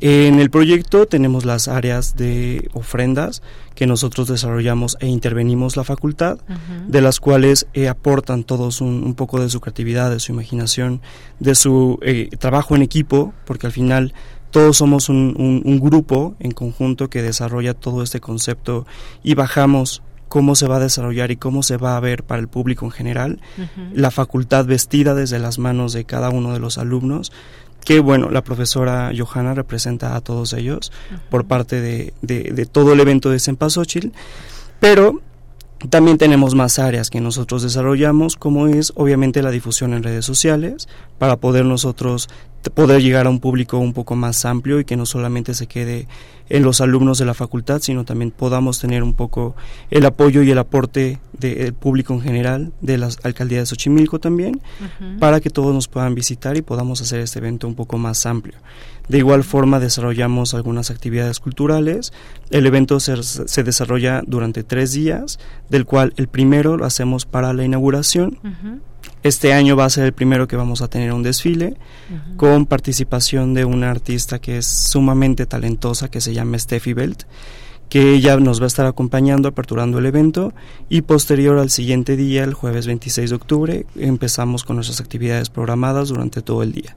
en el proyecto tenemos las áreas de ofrendas que nosotros desarrollamos e intervenimos la facultad, de las cuales eh, aportan todos un, poco de su creatividad, de su imaginación, de su eh, trabajo en equipo, porque al final todos somos un, grupo en conjunto que desarrolla todo este concepto y bajamos cómo se va a desarrollar y cómo se va a ver para el público en general, la facultad vestida desde las manos de cada uno de los alumnos, que bueno, la profesora Johanna representa a todos ellos por parte de, de, todo el evento de Cempasúchil, pero también tenemos más áreas que nosotros desarrollamos, como es obviamente la difusión en redes sociales, para poder nosotros poder llegar a un público un poco más amplio y que no solamente se quede en los alumnos de la facultad, sino también podamos tener un poco el apoyo y el aporte del público en general, de la alcaldía de Xochimilco también, para que todos nos puedan visitar y podamos hacer este evento un poco más amplio. De igual forma desarrollamos algunas actividades culturales. El evento se, se desarrolla durante tres días, del cual el primero lo hacemos para la inauguración. Este año va a ser el primero que vamos a tener un desfile con participación de una artista que es sumamente talentosa que se llama Steffi Belt que ella nos va a estar acompañando, aperturando el evento y posterior al siguiente día, el jueves 26 de octubre, empezamos con nuestras actividades programadas durante todo el día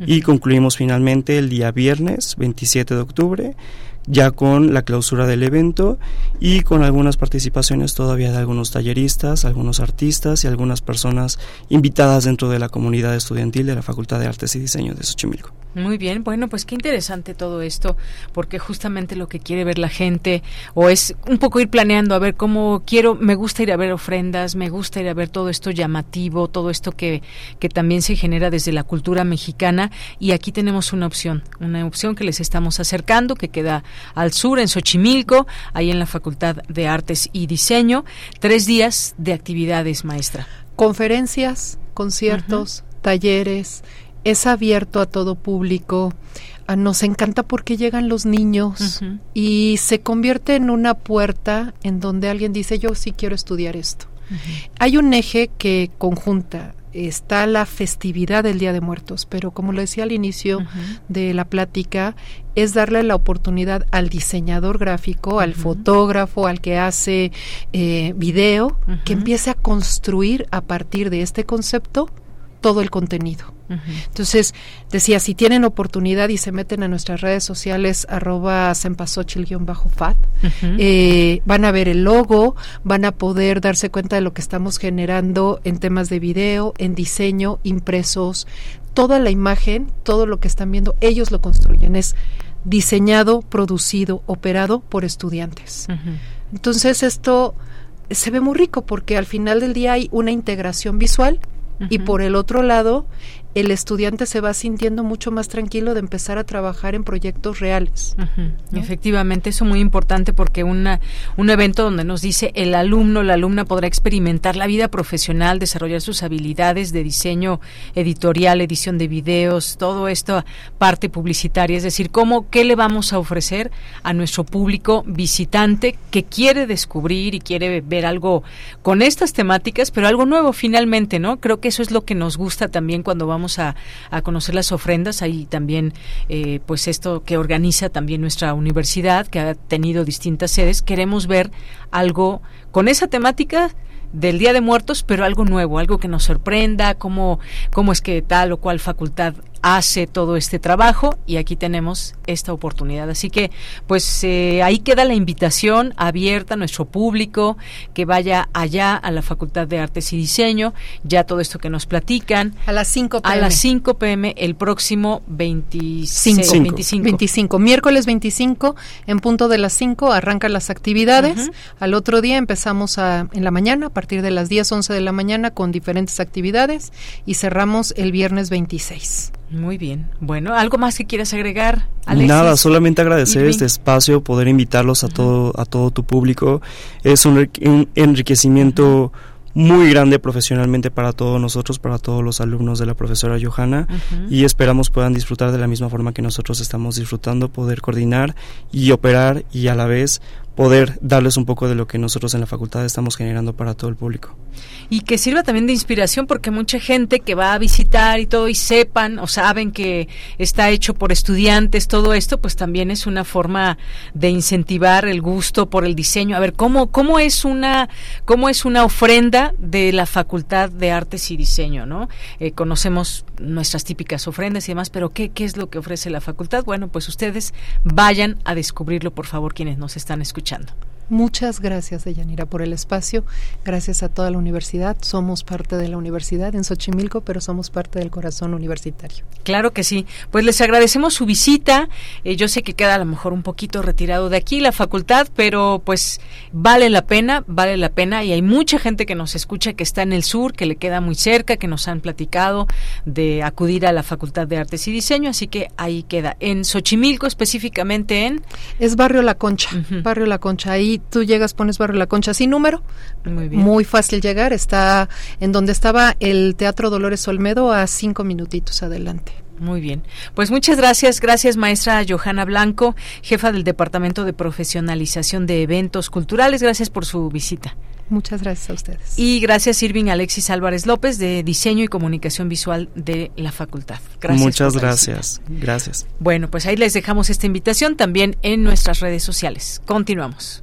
y concluimos finalmente el día viernes 27 de octubre ya con la clausura del evento y con algunas participaciones todavía de algunos talleristas, algunos artistas y algunas personas invitadas dentro de la comunidad estudiantil de la Facultad de Artes y Diseño de Xochimilco. Muy bien, bueno, pues qué interesante todo esto, porque justamente lo que quiere ver la gente, o es un poco ir planeando, a ver cómo quiero, me gusta ir a ver ofrendas, me gusta ir a ver todo esto llamativo, todo esto que, que también se genera desde la cultura mexicana, y aquí tenemos una opción, una opción que les estamos acercando, que queda al sur, en Xochimilco, ahí en la Facultad de Artes y Diseño, tres días de actividades, maestra. Conferencias, conciertos, talleres, es abierto a todo público. Ah, nos encanta porque llegan los niños y se convierte en una puerta en donde alguien dice yo sí quiero estudiar esto. Hay un eje que conjunta está la festividad del Día de Muertos, pero como lo decía al inicio de la plática, es darle la oportunidad al diseñador gráfico, al fotógrafo, al que hace eh, video, que empiece a construir a partir de este concepto todo el contenido. Entonces, decía, si tienen oportunidad y se meten a nuestras redes sociales, arroba bajo fat eh, van a ver el logo, van a poder darse cuenta de lo que estamos generando en temas de video, en diseño, impresos, toda la imagen, todo lo que están viendo, ellos lo construyen. Es diseñado, producido, operado por estudiantes. Entonces, esto se ve muy rico porque al final del día hay una integración visual y por el otro lado el estudiante se va sintiendo mucho más tranquilo de empezar a trabajar en proyectos reales. Efectivamente, eso es muy importante porque una, un evento donde nos dice el alumno, la alumna podrá experimentar la vida profesional, desarrollar sus habilidades de diseño editorial, edición de videos, todo esto parte publicitaria, es decir, cómo, qué le vamos a ofrecer a nuestro público visitante que quiere descubrir y quiere ver algo con estas temáticas, pero algo nuevo finalmente, ¿no? Creo que eso es lo que nos gusta también cuando vamos a, conocer las ofrendas, ahí también, eh, pues esto que organiza también nuestra universidad, que ha tenido distintas sedes, queremos ver algo con esa temática del Día de Muertos, pero algo nuevo, algo que nos sorprenda, cómo, cómo es que tal o cual facultad hace todo este trabajo y aquí tenemos esta oportunidad. Así que, pues eh, ahí queda la invitación abierta a nuestro público que vaya allá a la Facultad de Artes y Diseño, ya todo esto que nos platican. A las 5 pm. A las 5 pm el próximo 25. 25. 25. Miércoles 25, en punto de las 5 arrancan las actividades. Al otro día empezamos a, en la mañana, a partir de las 10, 11 de la mañana, con diferentes actividades y cerramos el viernes 26. Muy bien. Bueno, ¿algo más que quieras agregar, Alexis? Nada, solamente agradecer este espacio, poder invitarlos a todo a todo tu público. Es un, enriquecimiento muy grande profesionalmente para todos nosotros, para todos los alumnos de la profesora Johanna y esperamos puedan disfrutar de la misma forma que nosotros estamos disfrutando, poder coordinar y operar y a la vez poder darles un poco de lo que nosotros en la facultad estamos generando para todo el público. Y que sirva también de inspiración porque mucha gente que va a visitar y todo y sepan o saben que está hecho por estudiantes todo esto, pues también es una forma de incentivar el gusto por el diseño. A ver, ¿cómo, cómo es una cómo es una ofrenda de la Facultad de Artes y Diseño, ¿no? Eh, conocemos nuestras típicas ofrendas y demás, pero ¿qué, ¿qué es lo que ofrece la facultad? Bueno, pues ustedes vayan a descubrirlo, por favor, quienes nos están escuchando. kitchen. Muchas gracias, Deyanira, por el espacio. Gracias a toda la universidad. Somos parte de la universidad en Xochimilco, pero somos parte del corazón universitario. Claro que sí. Pues les agradecemos su visita. Eh, yo sé que queda a lo mejor un poquito retirado de aquí la facultad, pero pues vale la pena, vale la pena. Y hay mucha gente que nos escucha que está en el sur, que le queda muy cerca, que nos han platicado de acudir a la Facultad de Artes y Diseño. Así que ahí queda. En Xochimilco, específicamente en. Es Barrio La Concha. Barrio La Concha. Ahí tú llegas, pones Barrio La Concha sin número. Muy bien. Muy fácil llegar. Está en donde estaba el Teatro Dolores Olmedo a cinco minutitos adelante. Muy bien. Pues muchas gracias. Gracias, maestra Johanna Blanco, jefa del Departamento de Profesionalización de Eventos Culturales. Gracias por su visita. Muchas gracias a ustedes. Y gracias Irving Alexis Álvarez López de Diseño y Comunicación Visual de la Facultad. Gracias. Muchas gracias. Gracias. Bueno, pues ahí les dejamos esta invitación también en nuestras redes sociales. Continuamos.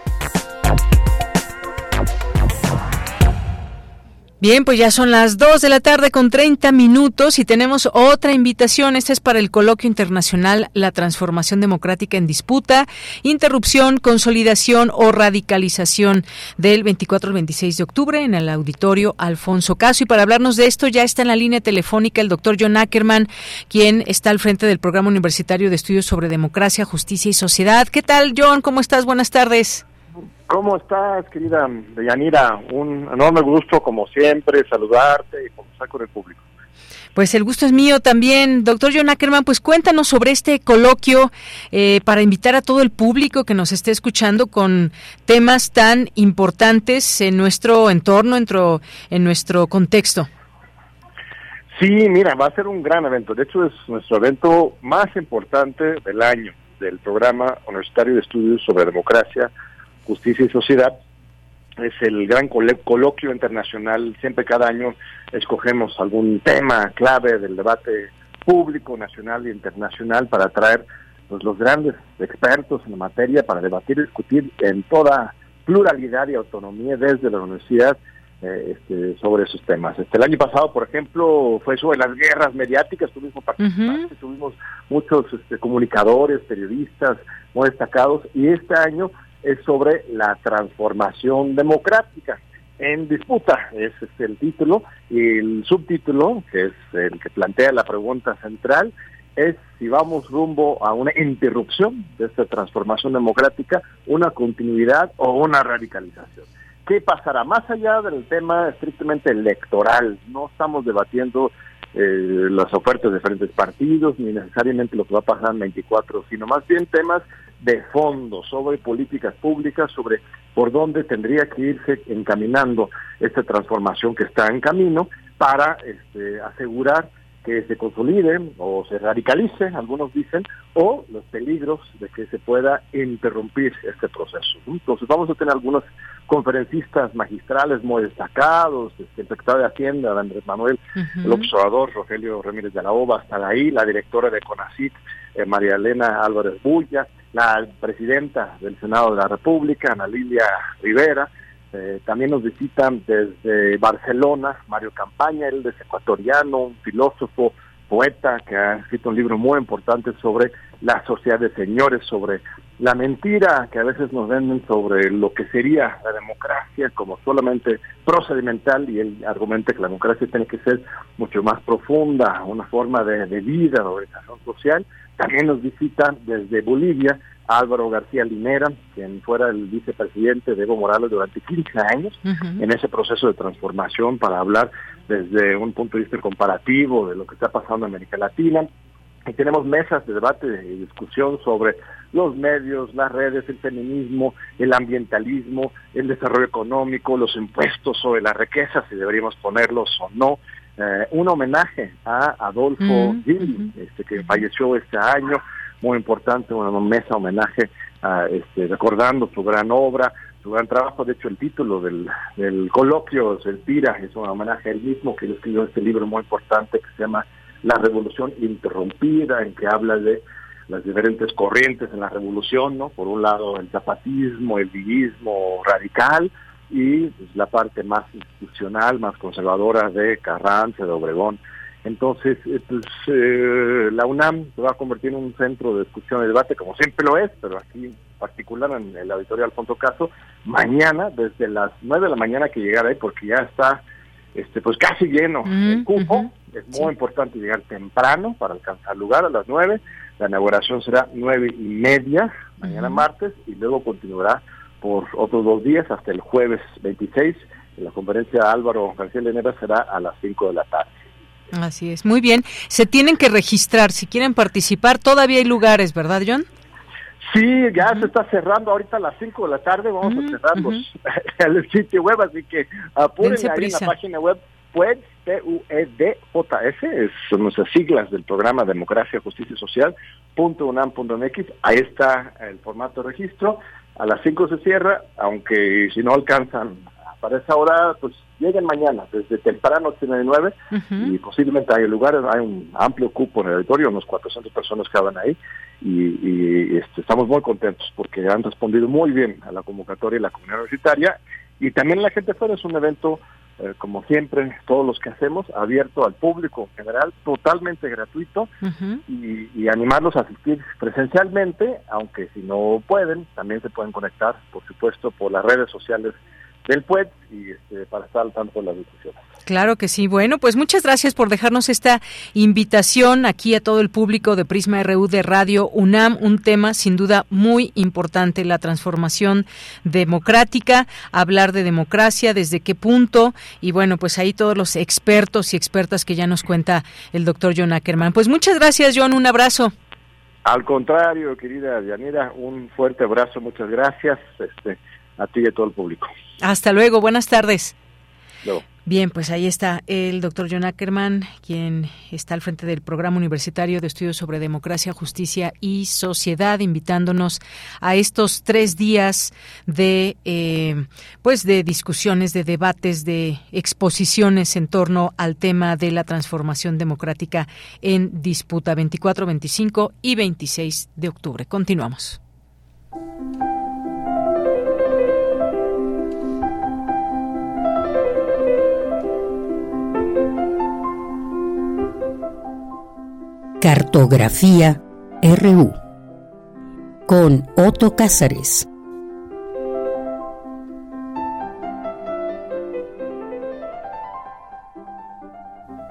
Bien, pues ya son las 2 de la tarde con 30 minutos y tenemos otra invitación. Esta es para el Coloquio Internacional La Transformación Democrática en Disputa, Interrupción, Consolidación o Radicalización del 24 al 26 de octubre en el auditorio Alfonso Caso. Y para hablarnos de esto ya está en la línea telefónica el doctor John Ackerman, quien está al frente del Programa Universitario de Estudios sobre Democracia, Justicia y Sociedad. ¿Qué tal, John? ¿Cómo estás? Buenas tardes. ¿Cómo estás, querida Deyanira? Un enorme gusto, como siempre, saludarte y conversar con el público. Pues el gusto es mío también. Doctor John Ackerman, pues cuéntanos sobre este coloquio eh, para invitar a todo el público que nos esté escuchando con temas tan importantes en nuestro entorno, en nuestro, en nuestro contexto. Sí, mira, va a ser un gran evento. De hecho, es nuestro evento más importante del año del programa universitario de estudios sobre democracia Justicia y Sociedad. Es el gran coloquio internacional. Siempre cada año escogemos algún tema clave del debate público, nacional e internacional para traer pues, los grandes expertos en la materia para debatir y discutir en toda pluralidad y autonomía desde la universidad eh, este, sobre esos temas. Este, el año pasado, por ejemplo, fue sobre las guerras mediáticas, tuvimos participantes, tuvimos muchos este, comunicadores, periodistas muy destacados, y este año es sobre la transformación democrática en disputa, ese es el título, y el subtítulo, que es el que plantea la pregunta central, es si vamos rumbo a una interrupción de esta transformación democrática, una continuidad o una radicalización. ¿Qué pasará? Más allá del tema estrictamente electoral, no estamos debatiendo eh, las ofertas de diferentes partidos, ni necesariamente lo que va a pasar en 24, sino más bien temas de fondo sobre políticas públicas, sobre por dónde tendría que irse encaminando esta transformación que está en camino para este, asegurar que se consolide o se radicalice, algunos dicen, o los peligros de que se pueda interrumpir este proceso. Entonces vamos a tener algunos conferencistas magistrales muy destacados, este, el secretario de Hacienda, Andrés Manuel, el observador Rogelio Ramírez de la Ova, están ahí, la directora de CONACIT, eh, María Elena Álvarez Bulla, la presidenta del Senado de la República, Ana Lilia Rivera, eh, también nos visitan desde Barcelona Mario Campaña, él es ecuatoriano, un filósofo, poeta que ha escrito un libro muy importante sobre la sociedad de señores, sobre la mentira que a veces nos venden sobre lo que sería la democracia como solamente procedimental y él argumenta que la democracia tiene que ser mucho más profunda, una forma de, de vida, de organización social. También nos visitan desde Bolivia Álvaro García Linera, quien fuera el vicepresidente de Evo Morales durante 15 años en ese proceso de transformación para hablar desde un punto de vista comparativo de lo que está pasando en América Latina. Y tenemos mesas de debate y discusión sobre los medios, las redes, el feminismo, el ambientalismo, el desarrollo económico, los impuestos sobre la riqueza, si deberíamos ponerlos o no. Eh, un homenaje a Adolfo Gil, este, que falleció este año, muy importante, una mesa homenaje a, este, recordando su gran obra, su gran trabajo. De hecho, el título del, del coloquio se tira, es un homenaje a él mismo, que escribió este libro muy importante que se llama La Revolución Interrumpida, en que habla de las diferentes corrientes en la revolución, ¿no? Por un lado, el zapatismo, el villismo radical, y pues, la parte más institucional, más conservadora de Carranza, de Obregón, entonces, eh, pues, eh, la UNAM se va a convertir en un centro de discusión y debate, como siempre lo es, pero aquí en particular en el auditorio Alfonso Caso, mañana, desde las 9 de la mañana que llegar ahí, porque ya está este pues casi lleno el cupo. Es muy importante llegar temprano para alcanzar lugar a las 9. La inauguración será nueve y media, mañana martes, y luego continuará por otros dos días hasta el jueves 26. La conferencia Álvaro García Lenera será a las 5 de la tarde. Así es, muy bien. Se tienen que registrar si quieren participar. Todavía hay lugares, ¿verdad, John? Sí, ya se está cerrando ahorita a las 5 de la tarde. Vamos a cerrar el sitio web, así que apúrense ahí en la página web PUED, P-U-E-D-J-S, son nuestras siglas del programa Democracia, Justicia Social, punto unam punto MX. Ahí está el formato de registro. A las 5 se cierra, aunque si no alcanzan para esa hora, pues lleguen mañana, desde temprano tiene nueve, y posiblemente hay lugares, hay un amplio cupo en el auditorio, unos 400 personas que van ahí, y, este, estamos muy contentos porque han respondido muy bien a la convocatoria de la comunidad universitaria, y también la gente fuera es un evento, eh, como siempre, todos los que hacemos, abierto al público en general, totalmente gratuito, y, y animarlos a asistir presencialmente, aunque si no pueden, también se pueden conectar, por supuesto, por las redes sociales del PUET y este, para estar al tanto de las discusiones. Claro que sí. Bueno, pues muchas gracias por dejarnos esta invitación aquí a todo el público de Prisma RU de Radio UNAM, un tema sin duda muy importante, la transformación democrática, hablar de democracia, desde qué punto, y bueno, pues ahí todos los expertos y expertas que ya nos cuenta el doctor John Ackerman. Pues muchas gracias, John, un abrazo. Al contrario, querida Yanira, un fuerte abrazo, muchas gracias este, a ti y a todo el público. Hasta luego, buenas tardes. Bien, pues ahí está el doctor John Ackerman, quien está al frente del Programa Universitario de Estudios sobre Democracia, Justicia y Sociedad, invitándonos a estos tres días de, eh, pues, de discusiones, de debates, de exposiciones en torno al tema de la transformación democrática en disputa 24, 25 y 26 de octubre. Continuamos. Cartografía RU con Otto Cázares.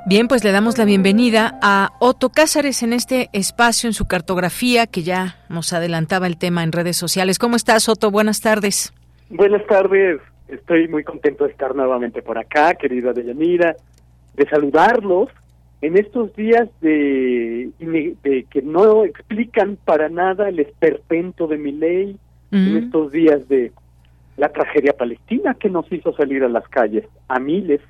Bien, pues le damos la bienvenida a Otto Cázares en este espacio, en su cartografía, que ya nos adelantaba el tema en redes sociales. ¿Cómo estás, Otto? Buenas tardes. Buenas tardes. Estoy muy contento de estar nuevamente por acá, querida Deyanira, de saludarlos en estos días de, de que no explican para nada el esperpento de mi ley, en estos días de la tragedia palestina que nos hizo salir a las calles a miles.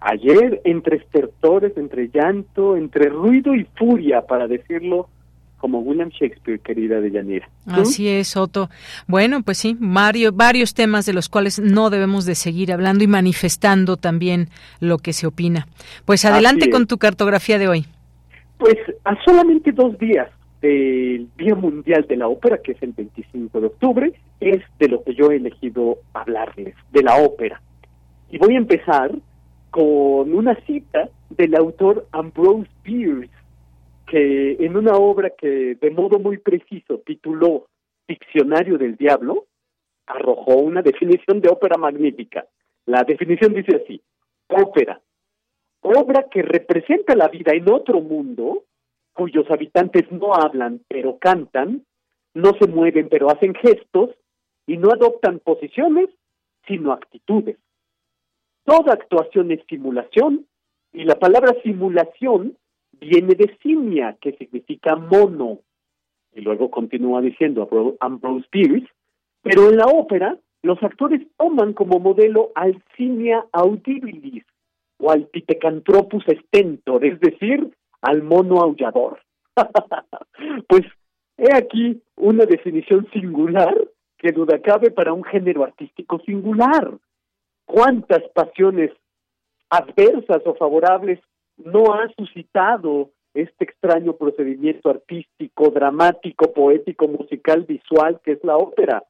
Ayer entre estertores, entre llanto, entre ruido y furia, para decirlo como William Shakespeare, querida Deyanira. Así es, Otto. Bueno, pues sí, Mario, varios temas de los cuales no debemos de seguir hablando y manifestando también lo que se opina. Pues adelante con tu cartografía de hoy. Pues a solamente dos días del Día Mundial de la Ópera, que es el 25 de octubre, es de lo que yo he elegido hablarles, de la ópera. Y voy a empezar con una cita del autor Ambrose Bierce, que en una obra que de modo muy preciso tituló Diccionario del Diablo, arrojó una definición de ópera magnífica. La definición dice así, ópera, obra que representa la vida en otro mundo, cuyos habitantes no hablan pero cantan, no se mueven pero hacen gestos y no adoptan posiciones sino actitudes. Toda actuación es simulación y la palabra simulación viene de simia, que significa mono. Y luego continúa diciendo Ambrose Bierce, pero en la ópera los actores toman como modelo al simia audibilis o al pithecanthropus stentor, es decir, al mono aullador. pues he aquí una definición singular que duda cabe para un género artístico singular cuántas pasiones adversas o favorables no ha suscitado este extraño procedimiento artístico, dramático, poético, musical, visual que es la ópera.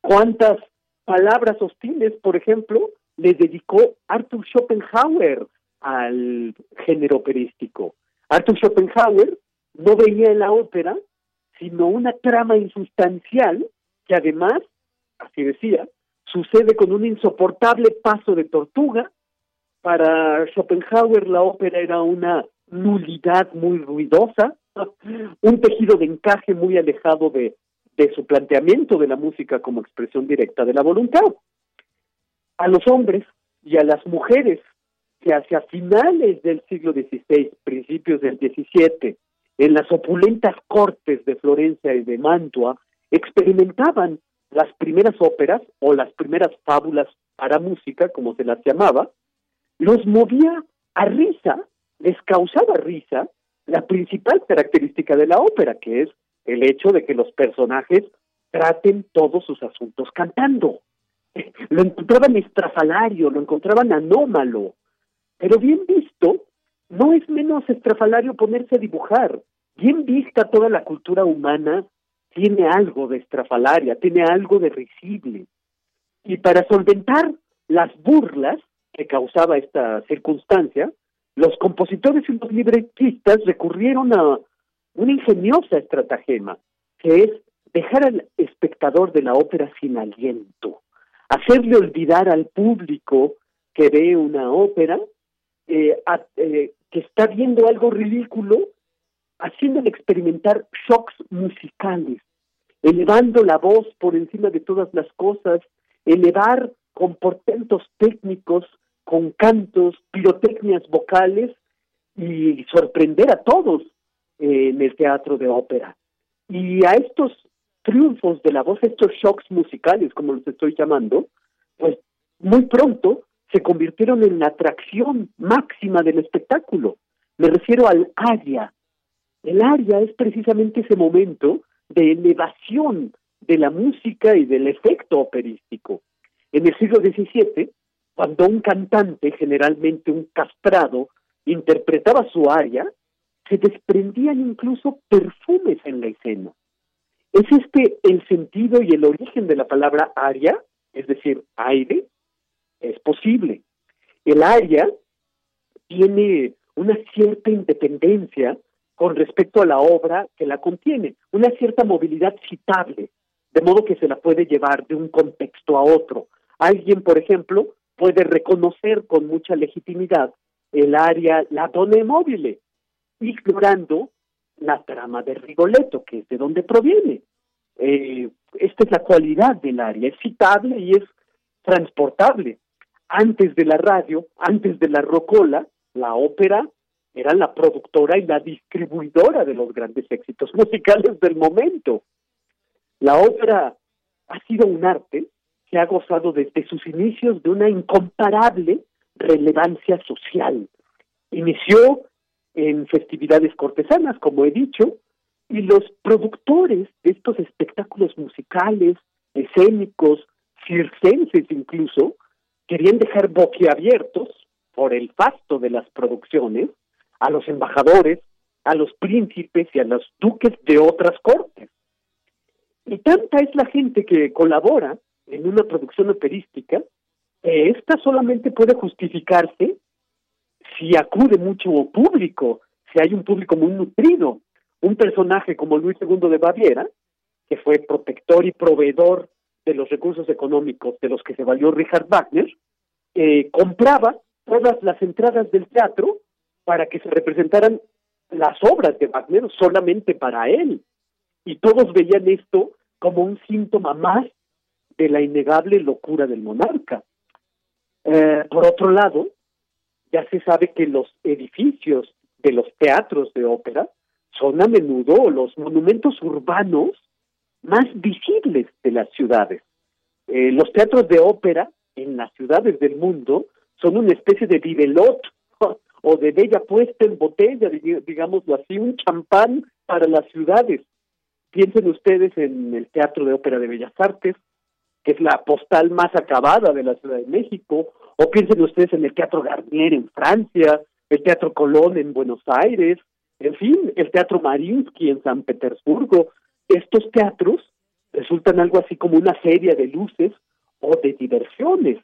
¿Cuántas palabras hostiles, por ejemplo, le dedicó Arthur Schopenhauer al género operístico? Arthur Schopenhauer no veía en la ópera sino una trama insustancial que además, así decía, sucede con un insoportable paso de tortuga. Para Schopenhauer la ópera era una nulidad muy ruidosa, un tejido de encaje muy alejado de, de su planteamiento de la música como expresión directa de la voluntad. A los hombres y a las mujeres que hacia finales del siglo XVI, principios del XVII, en las opulentas cortes de Florencia y de Mantua, experimentaban las primeras óperas o las primeras fábulas para música, como se las llamaba, los movía a risa, les causaba risa la principal característica de la ópera, que es el hecho de que los personajes traten todos sus asuntos cantando. Lo encontraban estrafalario, lo encontraban anómalo, pero bien visto, no es menos estrafalario ponerse a dibujar. Bien vista toda la cultura humana tiene algo de estrafalaria, tiene algo de risible. Y para solventar las burlas que causaba esta circunstancia, los compositores y los libretistas recurrieron a una ingeniosa estratagema, que es dejar al espectador de la ópera sin aliento, hacerle olvidar al público que ve una ópera, eh, eh, que está viendo algo ridículo haciéndole experimentar shocks musicales, elevando la voz por encima de todas las cosas, elevar con portentos técnicos, con cantos, pirotecnias vocales y sorprender a todos en el teatro de ópera. Y a estos triunfos de la voz, estos shocks musicales, como los estoy llamando, pues muy pronto se convirtieron en la atracción máxima del espectáculo. Me refiero al aria, el aria es precisamente ese momento de elevación de la música y del efecto operístico. En el siglo XVII, cuando un cantante, generalmente un castrado, interpretaba su aria, se desprendían incluso perfumes en la escena. ¿Es este el sentido y el origen de la palabra aria, es decir, aire? Es posible. El aria tiene una cierta independencia con respecto a la obra que la contiene, una cierta movilidad citable, de modo que se la puede llevar de un contexto a otro. Alguien, por ejemplo, puede reconocer con mucha legitimidad el área La Donna Móvil, ignorando la trama de Rigoletto, que es de donde proviene. Eh, esta es la cualidad del área, es citable y es transportable. Antes de la radio, antes de la rocola, la ópera era la productora y la distribuidora de los grandes éxitos musicales del momento. La ópera ha sido un arte que ha gozado desde sus inicios de una incomparable relevancia social. Inició en festividades cortesanas, como he dicho, y los productores de estos espectáculos musicales, escénicos, circenses incluso, querían dejar boquiabiertos por el fasto de las producciones a los embajadores, a los príncipes y a los duques de otras cortes. Y tanta es la gente que colabora en una producción operística que esta solamente puede justificarse si acude mucho público, si hay un público muy nutrido. Un personaje como Luis II de Baviera, que fue protector y proveedor de los recursos económicos de los que se valió Richard Wagner, eh, compraba todas las entradas del teatro para que se representaran las obras de Wagner solamente para él. Y todos veían esto como un síntoma más de la innegable locura del monarca. Eh, por otro lado, ya se sabe que los edificios de los teatros de ópera son a menudo los monumentos urbanos más visibles de las ciudades. Eh, los teatros de ópera en las ciudades del mundo son una especie de vivelot o de bella puesta en botella, digámoslo así, un champán para las ciudades. Piensen ustedes en el Teatro de Ópera de Bellas Artes, que es la postal más acabada de la Ciudad de México, o piensen ustedes en el Teatro Garnier en Francia, el Teatro Colón en Buenos Aires, en fin, el Teatro Marinsky en San Petersburgo. Estos teatros resultan algo así como una feria de luces o de diversiones.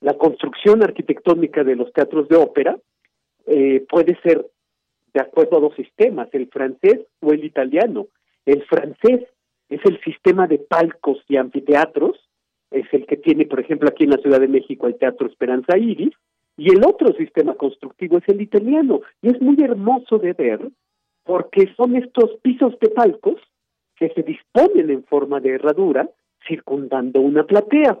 La construcción arquitectónica de los teatros de ópera eh, puede ser de acuerdo a dos sistemas, el francés o el italiano. El francés es el sistema de palcos y anfiteatros, es el que tiene, por ejemplo, aquí en la Ciudad de México el Teatro Esperanza Iris, y el otro sistema constructivo es el italiano. Y es muy hermoso de ver porque son estos pisos de palcos que se disponen en forma de herradura circundando una platea.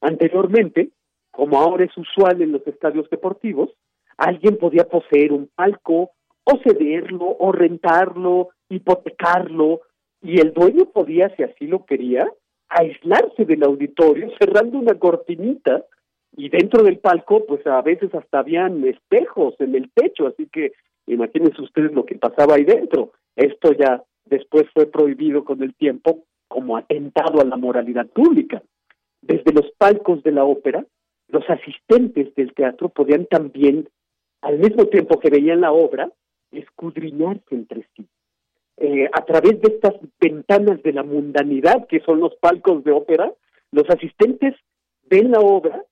Anteriormente, como ahora es usual en los estadios deportivos, alguien podía poseer un palco o cederlo o rentarlo, hipotecarlo y el dueño podía, si así lo quería, aislarse del auditorio cerrando una cortinita y dentro del palco pues a veces hasta habían espejos en el techo, así que imagínense ustedes lo que pasaba ahí dentro. Esto ya después fue prohibido con el tiempo como atentado a la moralidad pública. Desde los palcos de la ópera, los asistentes del teatro podían también, al mismo tiempo que veían la obra, escudriñarse entre sí. Eh, a través de estas ventanas de la mundanidad que son los palcos de ópera, los asistentes ven la obra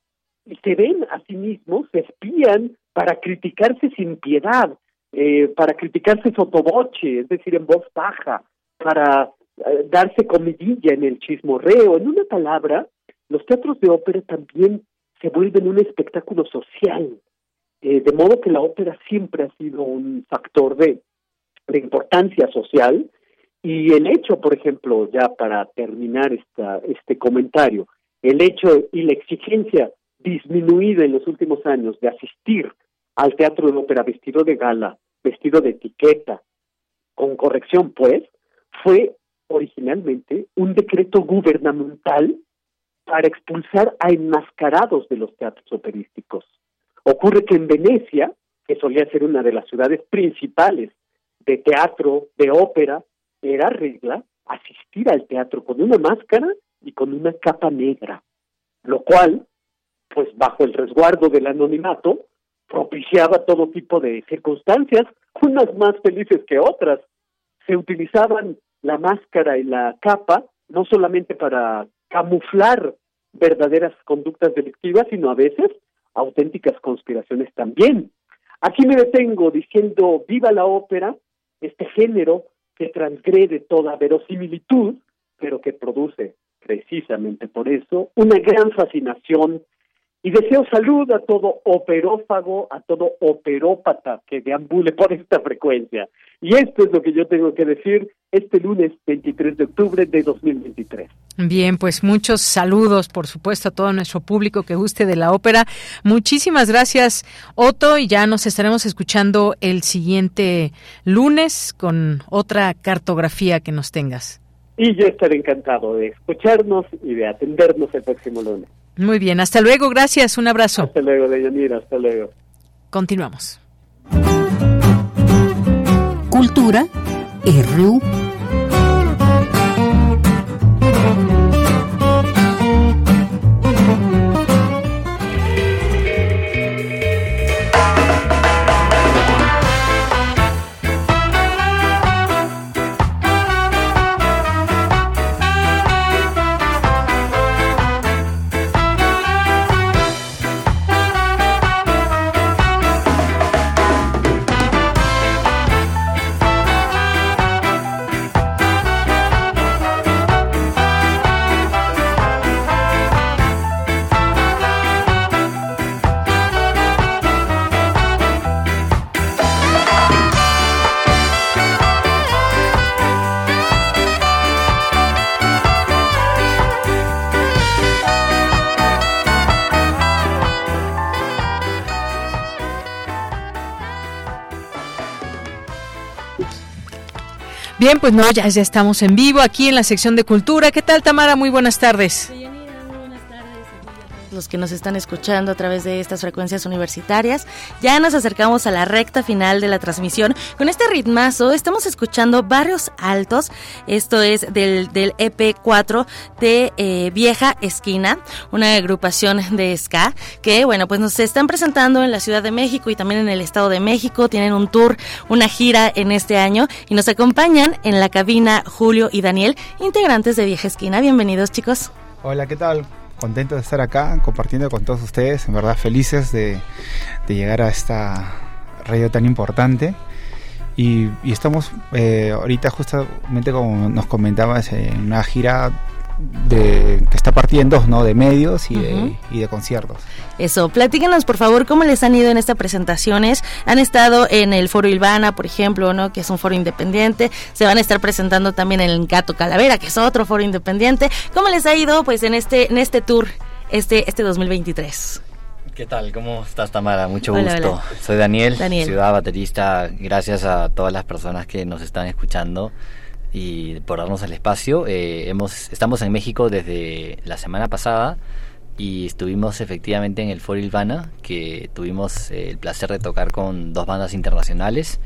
y se ven a sí mismos, se espían para criticarse sin piedad, eh, para criticarse sotoboche, es decir, en voz baja, para eh, darse comidilla en el chismorreo. En una palabra, los teatros de ópera también se vuelven un espectáculo social, de modo que la ópera siempre ha sido un factor de de importancia social y el hecho, por ejemplo, ya para terminar esta, este comentario, el hecho y la exigencia disminuida en los últimos años de asistir al teatro de ópera vestido de gala, vestido de etiqueta, con corrección pues, fue originalmente un decreto gubernamental para expulsar a enmascarados de los teatros operísticos. Ocurre que en Venecia, que solía ser una de las ciudades principales de teatro, de ópera, era regla asistir al teatro con una máscara y con una capa negra, lo cual, pues bajo el resguardo del anonimato, propiciaba todo tipo de circunstancias, unas más felices que otras. Se utilizaban la máscara y la capa no solamente para camuflar verdaderas conductas delictivas, sino a veces auténticas conspiraciones también. Aquí me detengo diciendo viva la ópera este género que transgrede toda verosimilitud, pero que produce precisamente por eso una gran fascinación y deseo salud a todo operófago, a todo operópata que deambule por esta frecuencia. Y esto es lo que yo tengo que decir este lunes 23 de octubre de 2023. Bien, pues muchos saludos, por supuesto, a todo nuestro público que guste de la ópera. Muchísimas gracias, Otto, y ya nos estaremos escuchando el siguiente lunes con otra cartografía que nos tengas. Y yo estaré encantado de escucharnos y de atendernos el próximo lunes. Muy bien, hasta luego, gracias, un abrazo. Hasta luego, Deyanira, hasta luego. Continuamos. Cultura RU. Bien, pues no, ya, ya estamos en vivo aquí en la sección de cultura. ¿Qué tal, Tamara? Muy buenas tardes los que nos están escuchando a través de estas frecuencias universitarias. Ya nos acercamos a la recta final de la transmisión. Con este ritmazo estamos escuchando Barrios Altos. Esto es del, del EP4 de eh, Vieja Esquina, una agrupación de ska que, bueno, pues nos están presentando en la Ciudad de México y también en el Estado de México. Tienen un tour, una gira en este año y nos acompañan en la cabina Julio y Daniel, integrantes de Vieja Esquina. Bienvenidos, chicos. Hola, ¿qué tal? Contento de estar acá compartiendo con todos ustedes, en verdad felices de, llegar a esta radio tan importante. Y, estamos eh, ahorita justamente como nos comentabas en una gira de, que está partiendo ¿no? De medios y, de, y de conciertos. Eso, platíquenos por favor cómo les han ido en estas presentaciones. Han estado en el Foro Ilvana, por ejemplo, ¿no? Que es un foro independiente. Se van a estar presentando también en el Gato Calavera, que es otro foro independiente. ¿Cómo les ha ido pues en este, en este tour, este, este 2023? ¿Qué tal? ¿Cómo estás, Tamara? Mucho gusto. Soy Daniel, Daniel, ciudad baterista. Gracias a todas las personas que nos están escuchando y por darnos el espacio. Eh, hemos, estamos en México desde la semana pasada y estuvimos efectivamente en el Foro Ilvana, que tuvimos eh, el placer de tocar con dos bandas internacionales.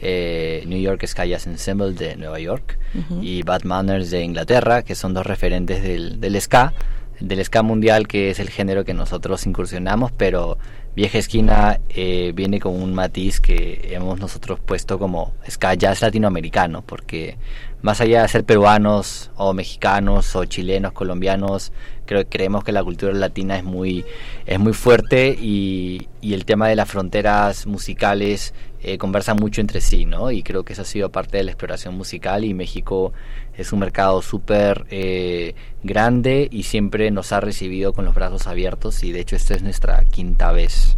Eh, New York Sky Jazz Ensemble de Nueva York y Bad Manners de Inglaterra, que son dos referentes del, del ska, del ska mundial, que es el género que nosotros incursionamos, pero Vieja Esquina eh, viene con un matiz que hemos nosotros puesto como ska jazz latinoamericano, porque más allá de ser peruanos o mexicanos o chilenos, colombianos, creo creemos que la cultura latina es muy es muy fuerte y, y el tema de las fronteras musicales eh, conversan mucho entre sí, ¿no? Y creo que eso ha sido parte de la exploración musical y México es un mercado súper eh, grande y siempre nos ha recibido con los brazos abiertos y de hecho esta es nuestra quinta vez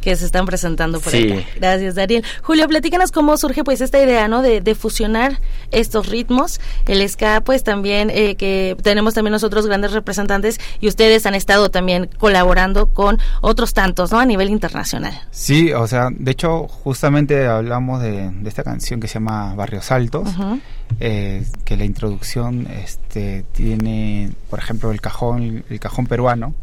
que se están presentando por sí. Gracias, Daniel. Julio, platícanos cómo surge pues esta idea, ¿no? De, fusionar estos ritmos. El ska, pues también, eh, que tenemos también nosotros grandes representantes y ustedes han estado también colaborando con otros tantos, ¿no? A nivel internacional. Sí, o sea, de hecho, justamente hablamos de, esta canción que se llama Barrios Altos, eh, que la introducción este, tiene, por ejemplo, el cajón, el cajón peruano,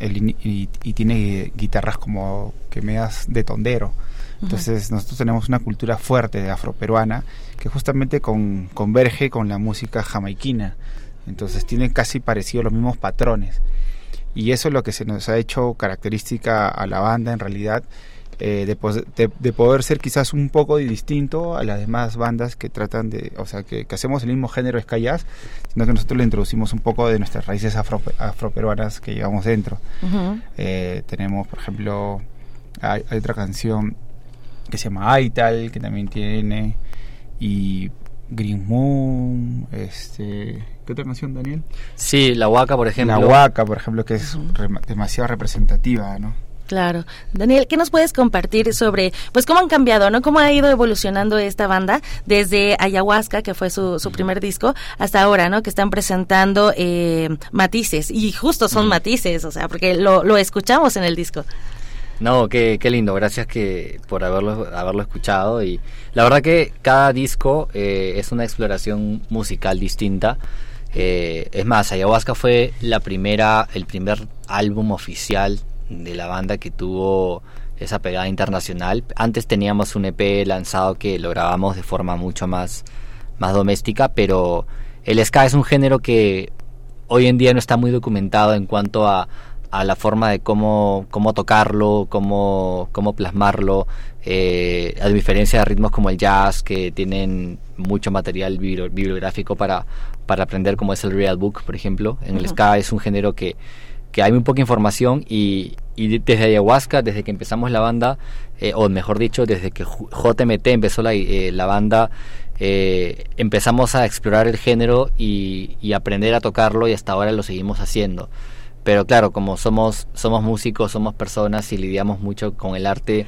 y, tiene guitarras como que me das de tondero. Entonces nosotros tenemos una cultura fuerte de afroperuana que justamente con, converge con la música jamaiquina. Entonces tiene casi parecido los mismos patrones. Y eso es lo que se nos ha hecho característica a la banda en realidad eh, de, poder ser quizás un poco distinto a las demás bandas que tratan de, o sea, que, hacemos el mismo género ska jazz, sino que nosotros le introducimos un poco de nuestras raíces afro, afroperuanas que llevamos dentro. Eh, tenemos, por ejemplo, hay, otra canción que se llama Aital, que también tiene, y Green Moon, este, ¿qué otra canción, Daniel? Sí, La Huaca, por ejemplo. La Huaca, por ejemplo, que es demasiado representativa, ¿no? Claro. Daniel, ¿qué nos puedes compartir sobre, pues, cómo han cambiado, ¿no? ¿Cómo ha ido evolucionando esta banda desde Ayahuasca, que fue su, su primer disco, hasta ahora, ¿no? Que están presentando eh, matices, y justo son matices, o sea, porque lo, lo escuchamos en el disco. No, qué, qué lindo, gracias que por haberlo, haberlo escuchado y la verdad que cada disco eh, es una exploración musical distinta. Eh, es más, Ayahuasca fue la primera, el primer álbum oficial de la banda que tuvo esa pegada internacional. Antes teníamos un EP lanzado que lo grabamos de forma mucho más, más doméstica, pero el ska es un género que hoy en día no está muy documentado en cuanto a, a la forma de cómo, cómo tocarlo, cómo, cómo plasmarlo, eh, a diferencia de ritmos como el jazz, que tienen mucho material bibliográfico para, para aprender, como es el Real Book, por ejemplo. En el ska es un género que, que hay muy poca información y, y desde ayahuasca, desde que empezamos la banda, eh, o mejor dicho, desde que JMT empezó la, eh, la banda, eh, empezamos a explorar el género y, y aprender a tocarlo y hasta ahora lo seguimos haciendo. Pero claro, como somos, somos músicos, somos personas y lidiamos mucho con el arte,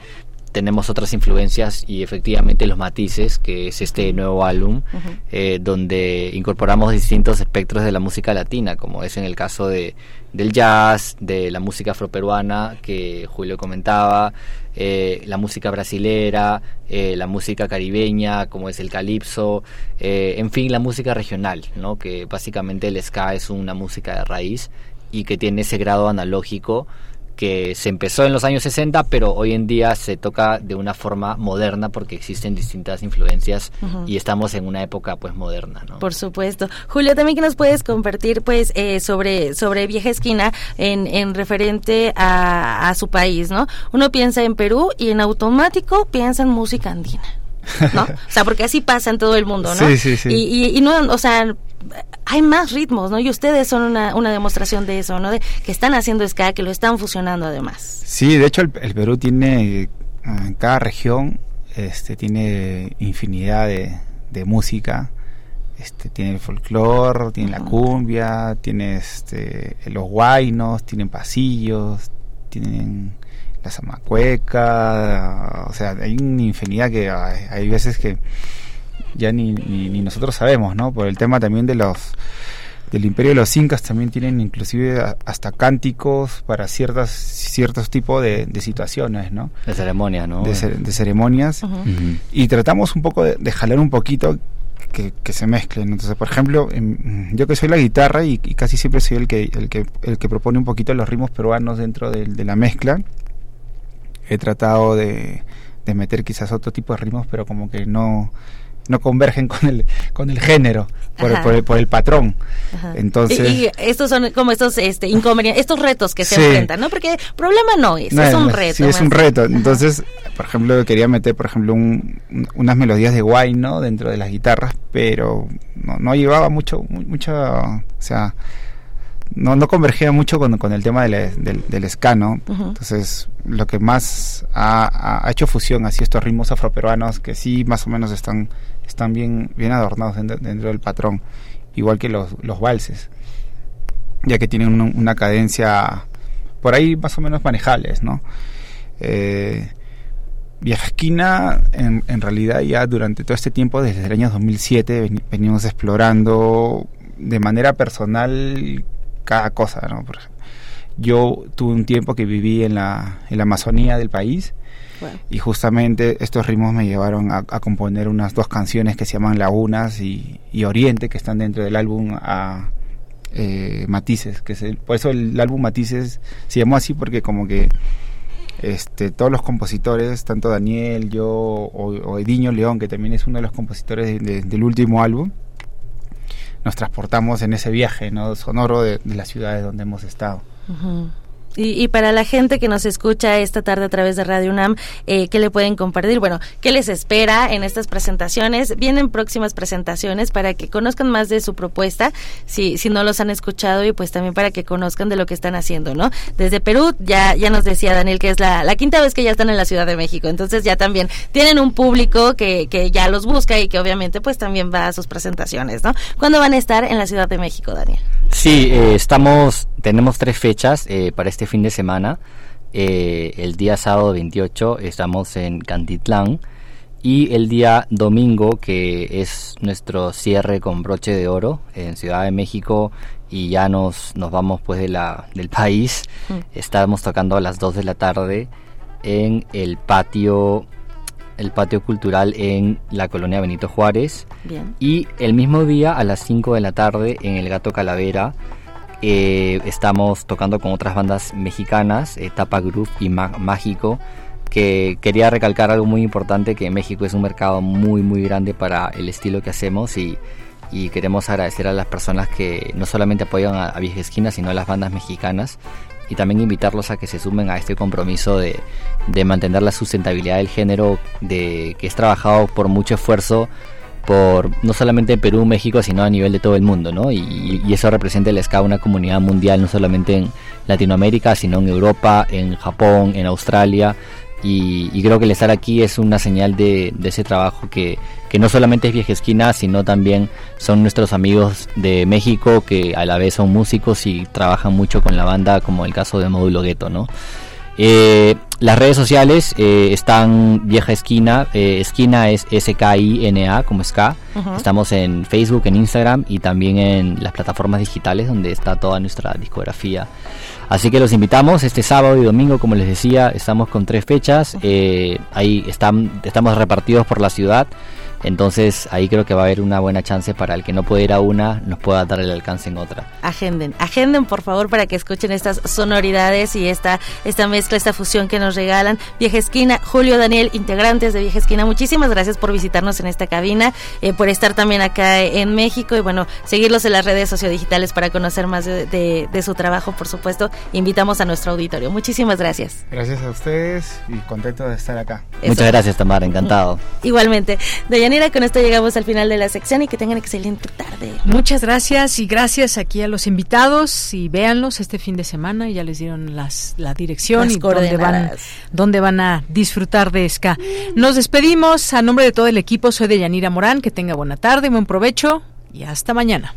tenemos otras influencias y efectivamente los matices, que es este nuevo álbum, eh, donde incorporamos distintos espectros de la música latina, como es en el caso de, del jazz, de la música afroperuana, que Julio comentaba, eh, la música brasilera, eh, la música caribeña, como es el calipso, en fin, la música regional, ¿no? que básicamente el ska es una música de raíz y que tiene ese grado analógico que se empezó en los años 60, pero hoy en día se toca de una forma moderna porque existen distintas influencias y estamos en una época pues moderna, ¿no? Por supuesto. Julio, también que nos puedes compartir pues eh, sobre sobre Vieja Esquina en, en referente a, a su país, ¿no? Uno piensa en Perú y en automático piensa en música andina. ¿no? O sea, porque así pasa en todo el mundo, ¿no? Sí, sí, sí. Y, y, no, o sea, hay más ritmos, ¿no? Y ustedes son una, una demostración de eso, ¿no? De que están haciendo ska, que lo están fusionando además. Sí, de hecho el, Perú tiene, en cada región, este, tiene infinidad de, de música. Este, tiene el folclore, tiene la cumbia, tiene este, los guainos, tienen pasillos, tienen la zamacueca, o sea, hay una infinidad que hay veces que ya ni, ni, nosotros sabemos, ¿no? Por el tema también de los del imperio de los incas también tienen inclusive hasta cánticos para ciertas ciertos tipos de, situaciones, ¿no? De ceremonias, ¿no? De, ceremonias. Y tratamos un poco de, jalar un poquito que, se mezclen. Entonces, por ejemplo, yo que soy la guitarra y, casi siempre soy el que, el que el que propone un poquito los ritmos peruanos dentro de, de la mezcla, he tratado de, de meter quizás otro tipo de ritmos, pero como que no no convergen con el con el género por, el, por el, patrón. Entonces y, estos son como estos este inconvenientes estos retos que se enfrentan no porque problema no es es un reto sí es un reto. Entonces por ejemplo quería meter por ejemplo unas melodías de guay no dentro de las guitarras pero no, no llevaba mucho mucho o sea no, no convergía mucho con, con el tema del, del, del ska, Entonces, lo que más ha, ha, hecho fusión así estos ritmos afroperuanos que sí más o menos están están bien, bien adornados dentro, del patrón, igual que los, los valses, ya que tienen una cadencia por ahí más o menos manejables, ¿no? Eh, Vieja Esquina, en, realidad ya durante todo este tiempo, desde el año 2007, venimos explorando de manera personal cada cosa, ¿no? Por yo tuve un tiempo que viví en la, en la Amazonía del país y justamente estos ritmos me llevaron a, componer unas dos canciones que se llaman Lagunas y, Oriente, que están dentro del álbum a eh, Matices, que es por eso el, álbum Matices se llamó así porque como que este, todos los compositores, tanto Daniel, yo o, Ediño León, que también es uno de los compositores del último álbum, nos transportamos en ese viaje ¿no? sonoro de, las ciudades donde hemos estado. Y, para la gente que nos escucha esta tarde a través de Radio UNAM, eh, ¿qué le pueden compartir? Bueno, ¿qué les espera en estas presentaciones? Vienen próximas presentaciones para que conozcan más de su propuesta, si, si no los han escuchado, y pues también para que conozcan de lo que están haciendo, ¿no? Desde Perú, ya, ya nos decía Daniel que es la, la quinta vez que ya están en la Ciudad de México, entonces ya también tienen un público que, que ya los busca y que obviamente pues también va a sus presentaciones, ¿no? ¿Cuándo van a estar en la Ciudad de México, Daniel? Sí, eh, estamos, tenemos tres fechas eh, para este fin de semana. Eh, el día sábado 28 estamos en Cantitlán y el día domingo que es nuestro cierre con broche de oro en Ciudad de México y ya nos, nos vamos pues de la, del país. Mm. Estamos tocando a las 2 de la tarde en el patio el patio cultural en la colonia Benito Juárez. Y el mismo día a las 5 de la tarde en el Gato Calavera eh, estamos tocando con otras bandas mexicanas, Etapa Tapa Groove y Mágico, que quería recalcar algo muy importante, que México es un mercado muy muy grande para el estilo que hacemos y, queremos agradecer a las personas que no solamente apoyan a, a Vieja Esquina, sino a las bandas mexicanas y también invitarlos a que se sumen a este compromiso de, de mantener la sustentabilidad del género, de que es trabajado por mucho esfuerzo por no solamente en Perú, México, sino a nivel de todo el mundo, ¿no? Y, eso representa el ska una comunidad mundial, no solamente en Latinoamérica, sino en Europa, en Japón, en Australia. Y, creo que el estar aquí es una señal de, ese trabajo que, no solamente es vieja esquina, sino también son nuestros amigos de México que a la vez son músicos y trabajan mucho con la banda, como el caso de Módulo Gueto, ¿no? Eh, las redes sociales eh, están Vieja Esquina, eh, Esquina es S-K-I-N-A como SK. Estamos en Facebook, en Instagram y también en las plataformas digitales donde está toda nuestra discografía. Así que los invitamos este sábado y domingo, como les decía, estamos con tres fechas. ahí están, estamos repartidos por la ciudad. Entonces ahí creo que va a haber una buena chance para el que no puede ir a una, nos pueda dar el alcance en otra. Agenden, agenden por favor para que escuchen estas sonoridades y esta, esta mezcla, esta fusión que nos regalan. Vieja Esquina, Julio Daniel, integrantes de Vieja Esquina, muchísimas gracias por visitarnos en esta cabina, eh, por estar también acá en México y bueno, seguirlos en las redes sociodigitales para conocer más de, su trabajo, por supuesto. Invitamos a nuestro auditorio. Muchísimas gracias. Gracias a ustedes y contento de estar acá. Muchas gracias, Tamara, encantado. Igualmente. Dayanira, con esto llegamos al final de la sección y que tengan excelente tarde. Muchas gracias y gracias aquí a los invitados y véanlos este fin de semana. Ya les dieron las, la dirección y dónde van, dónde van a disfrutar de SKA. Nos despedimos. A nombre de todo el equipo, soy Deyanira Morán. Que tenga buena tarde, buen provecho y hasta mañana.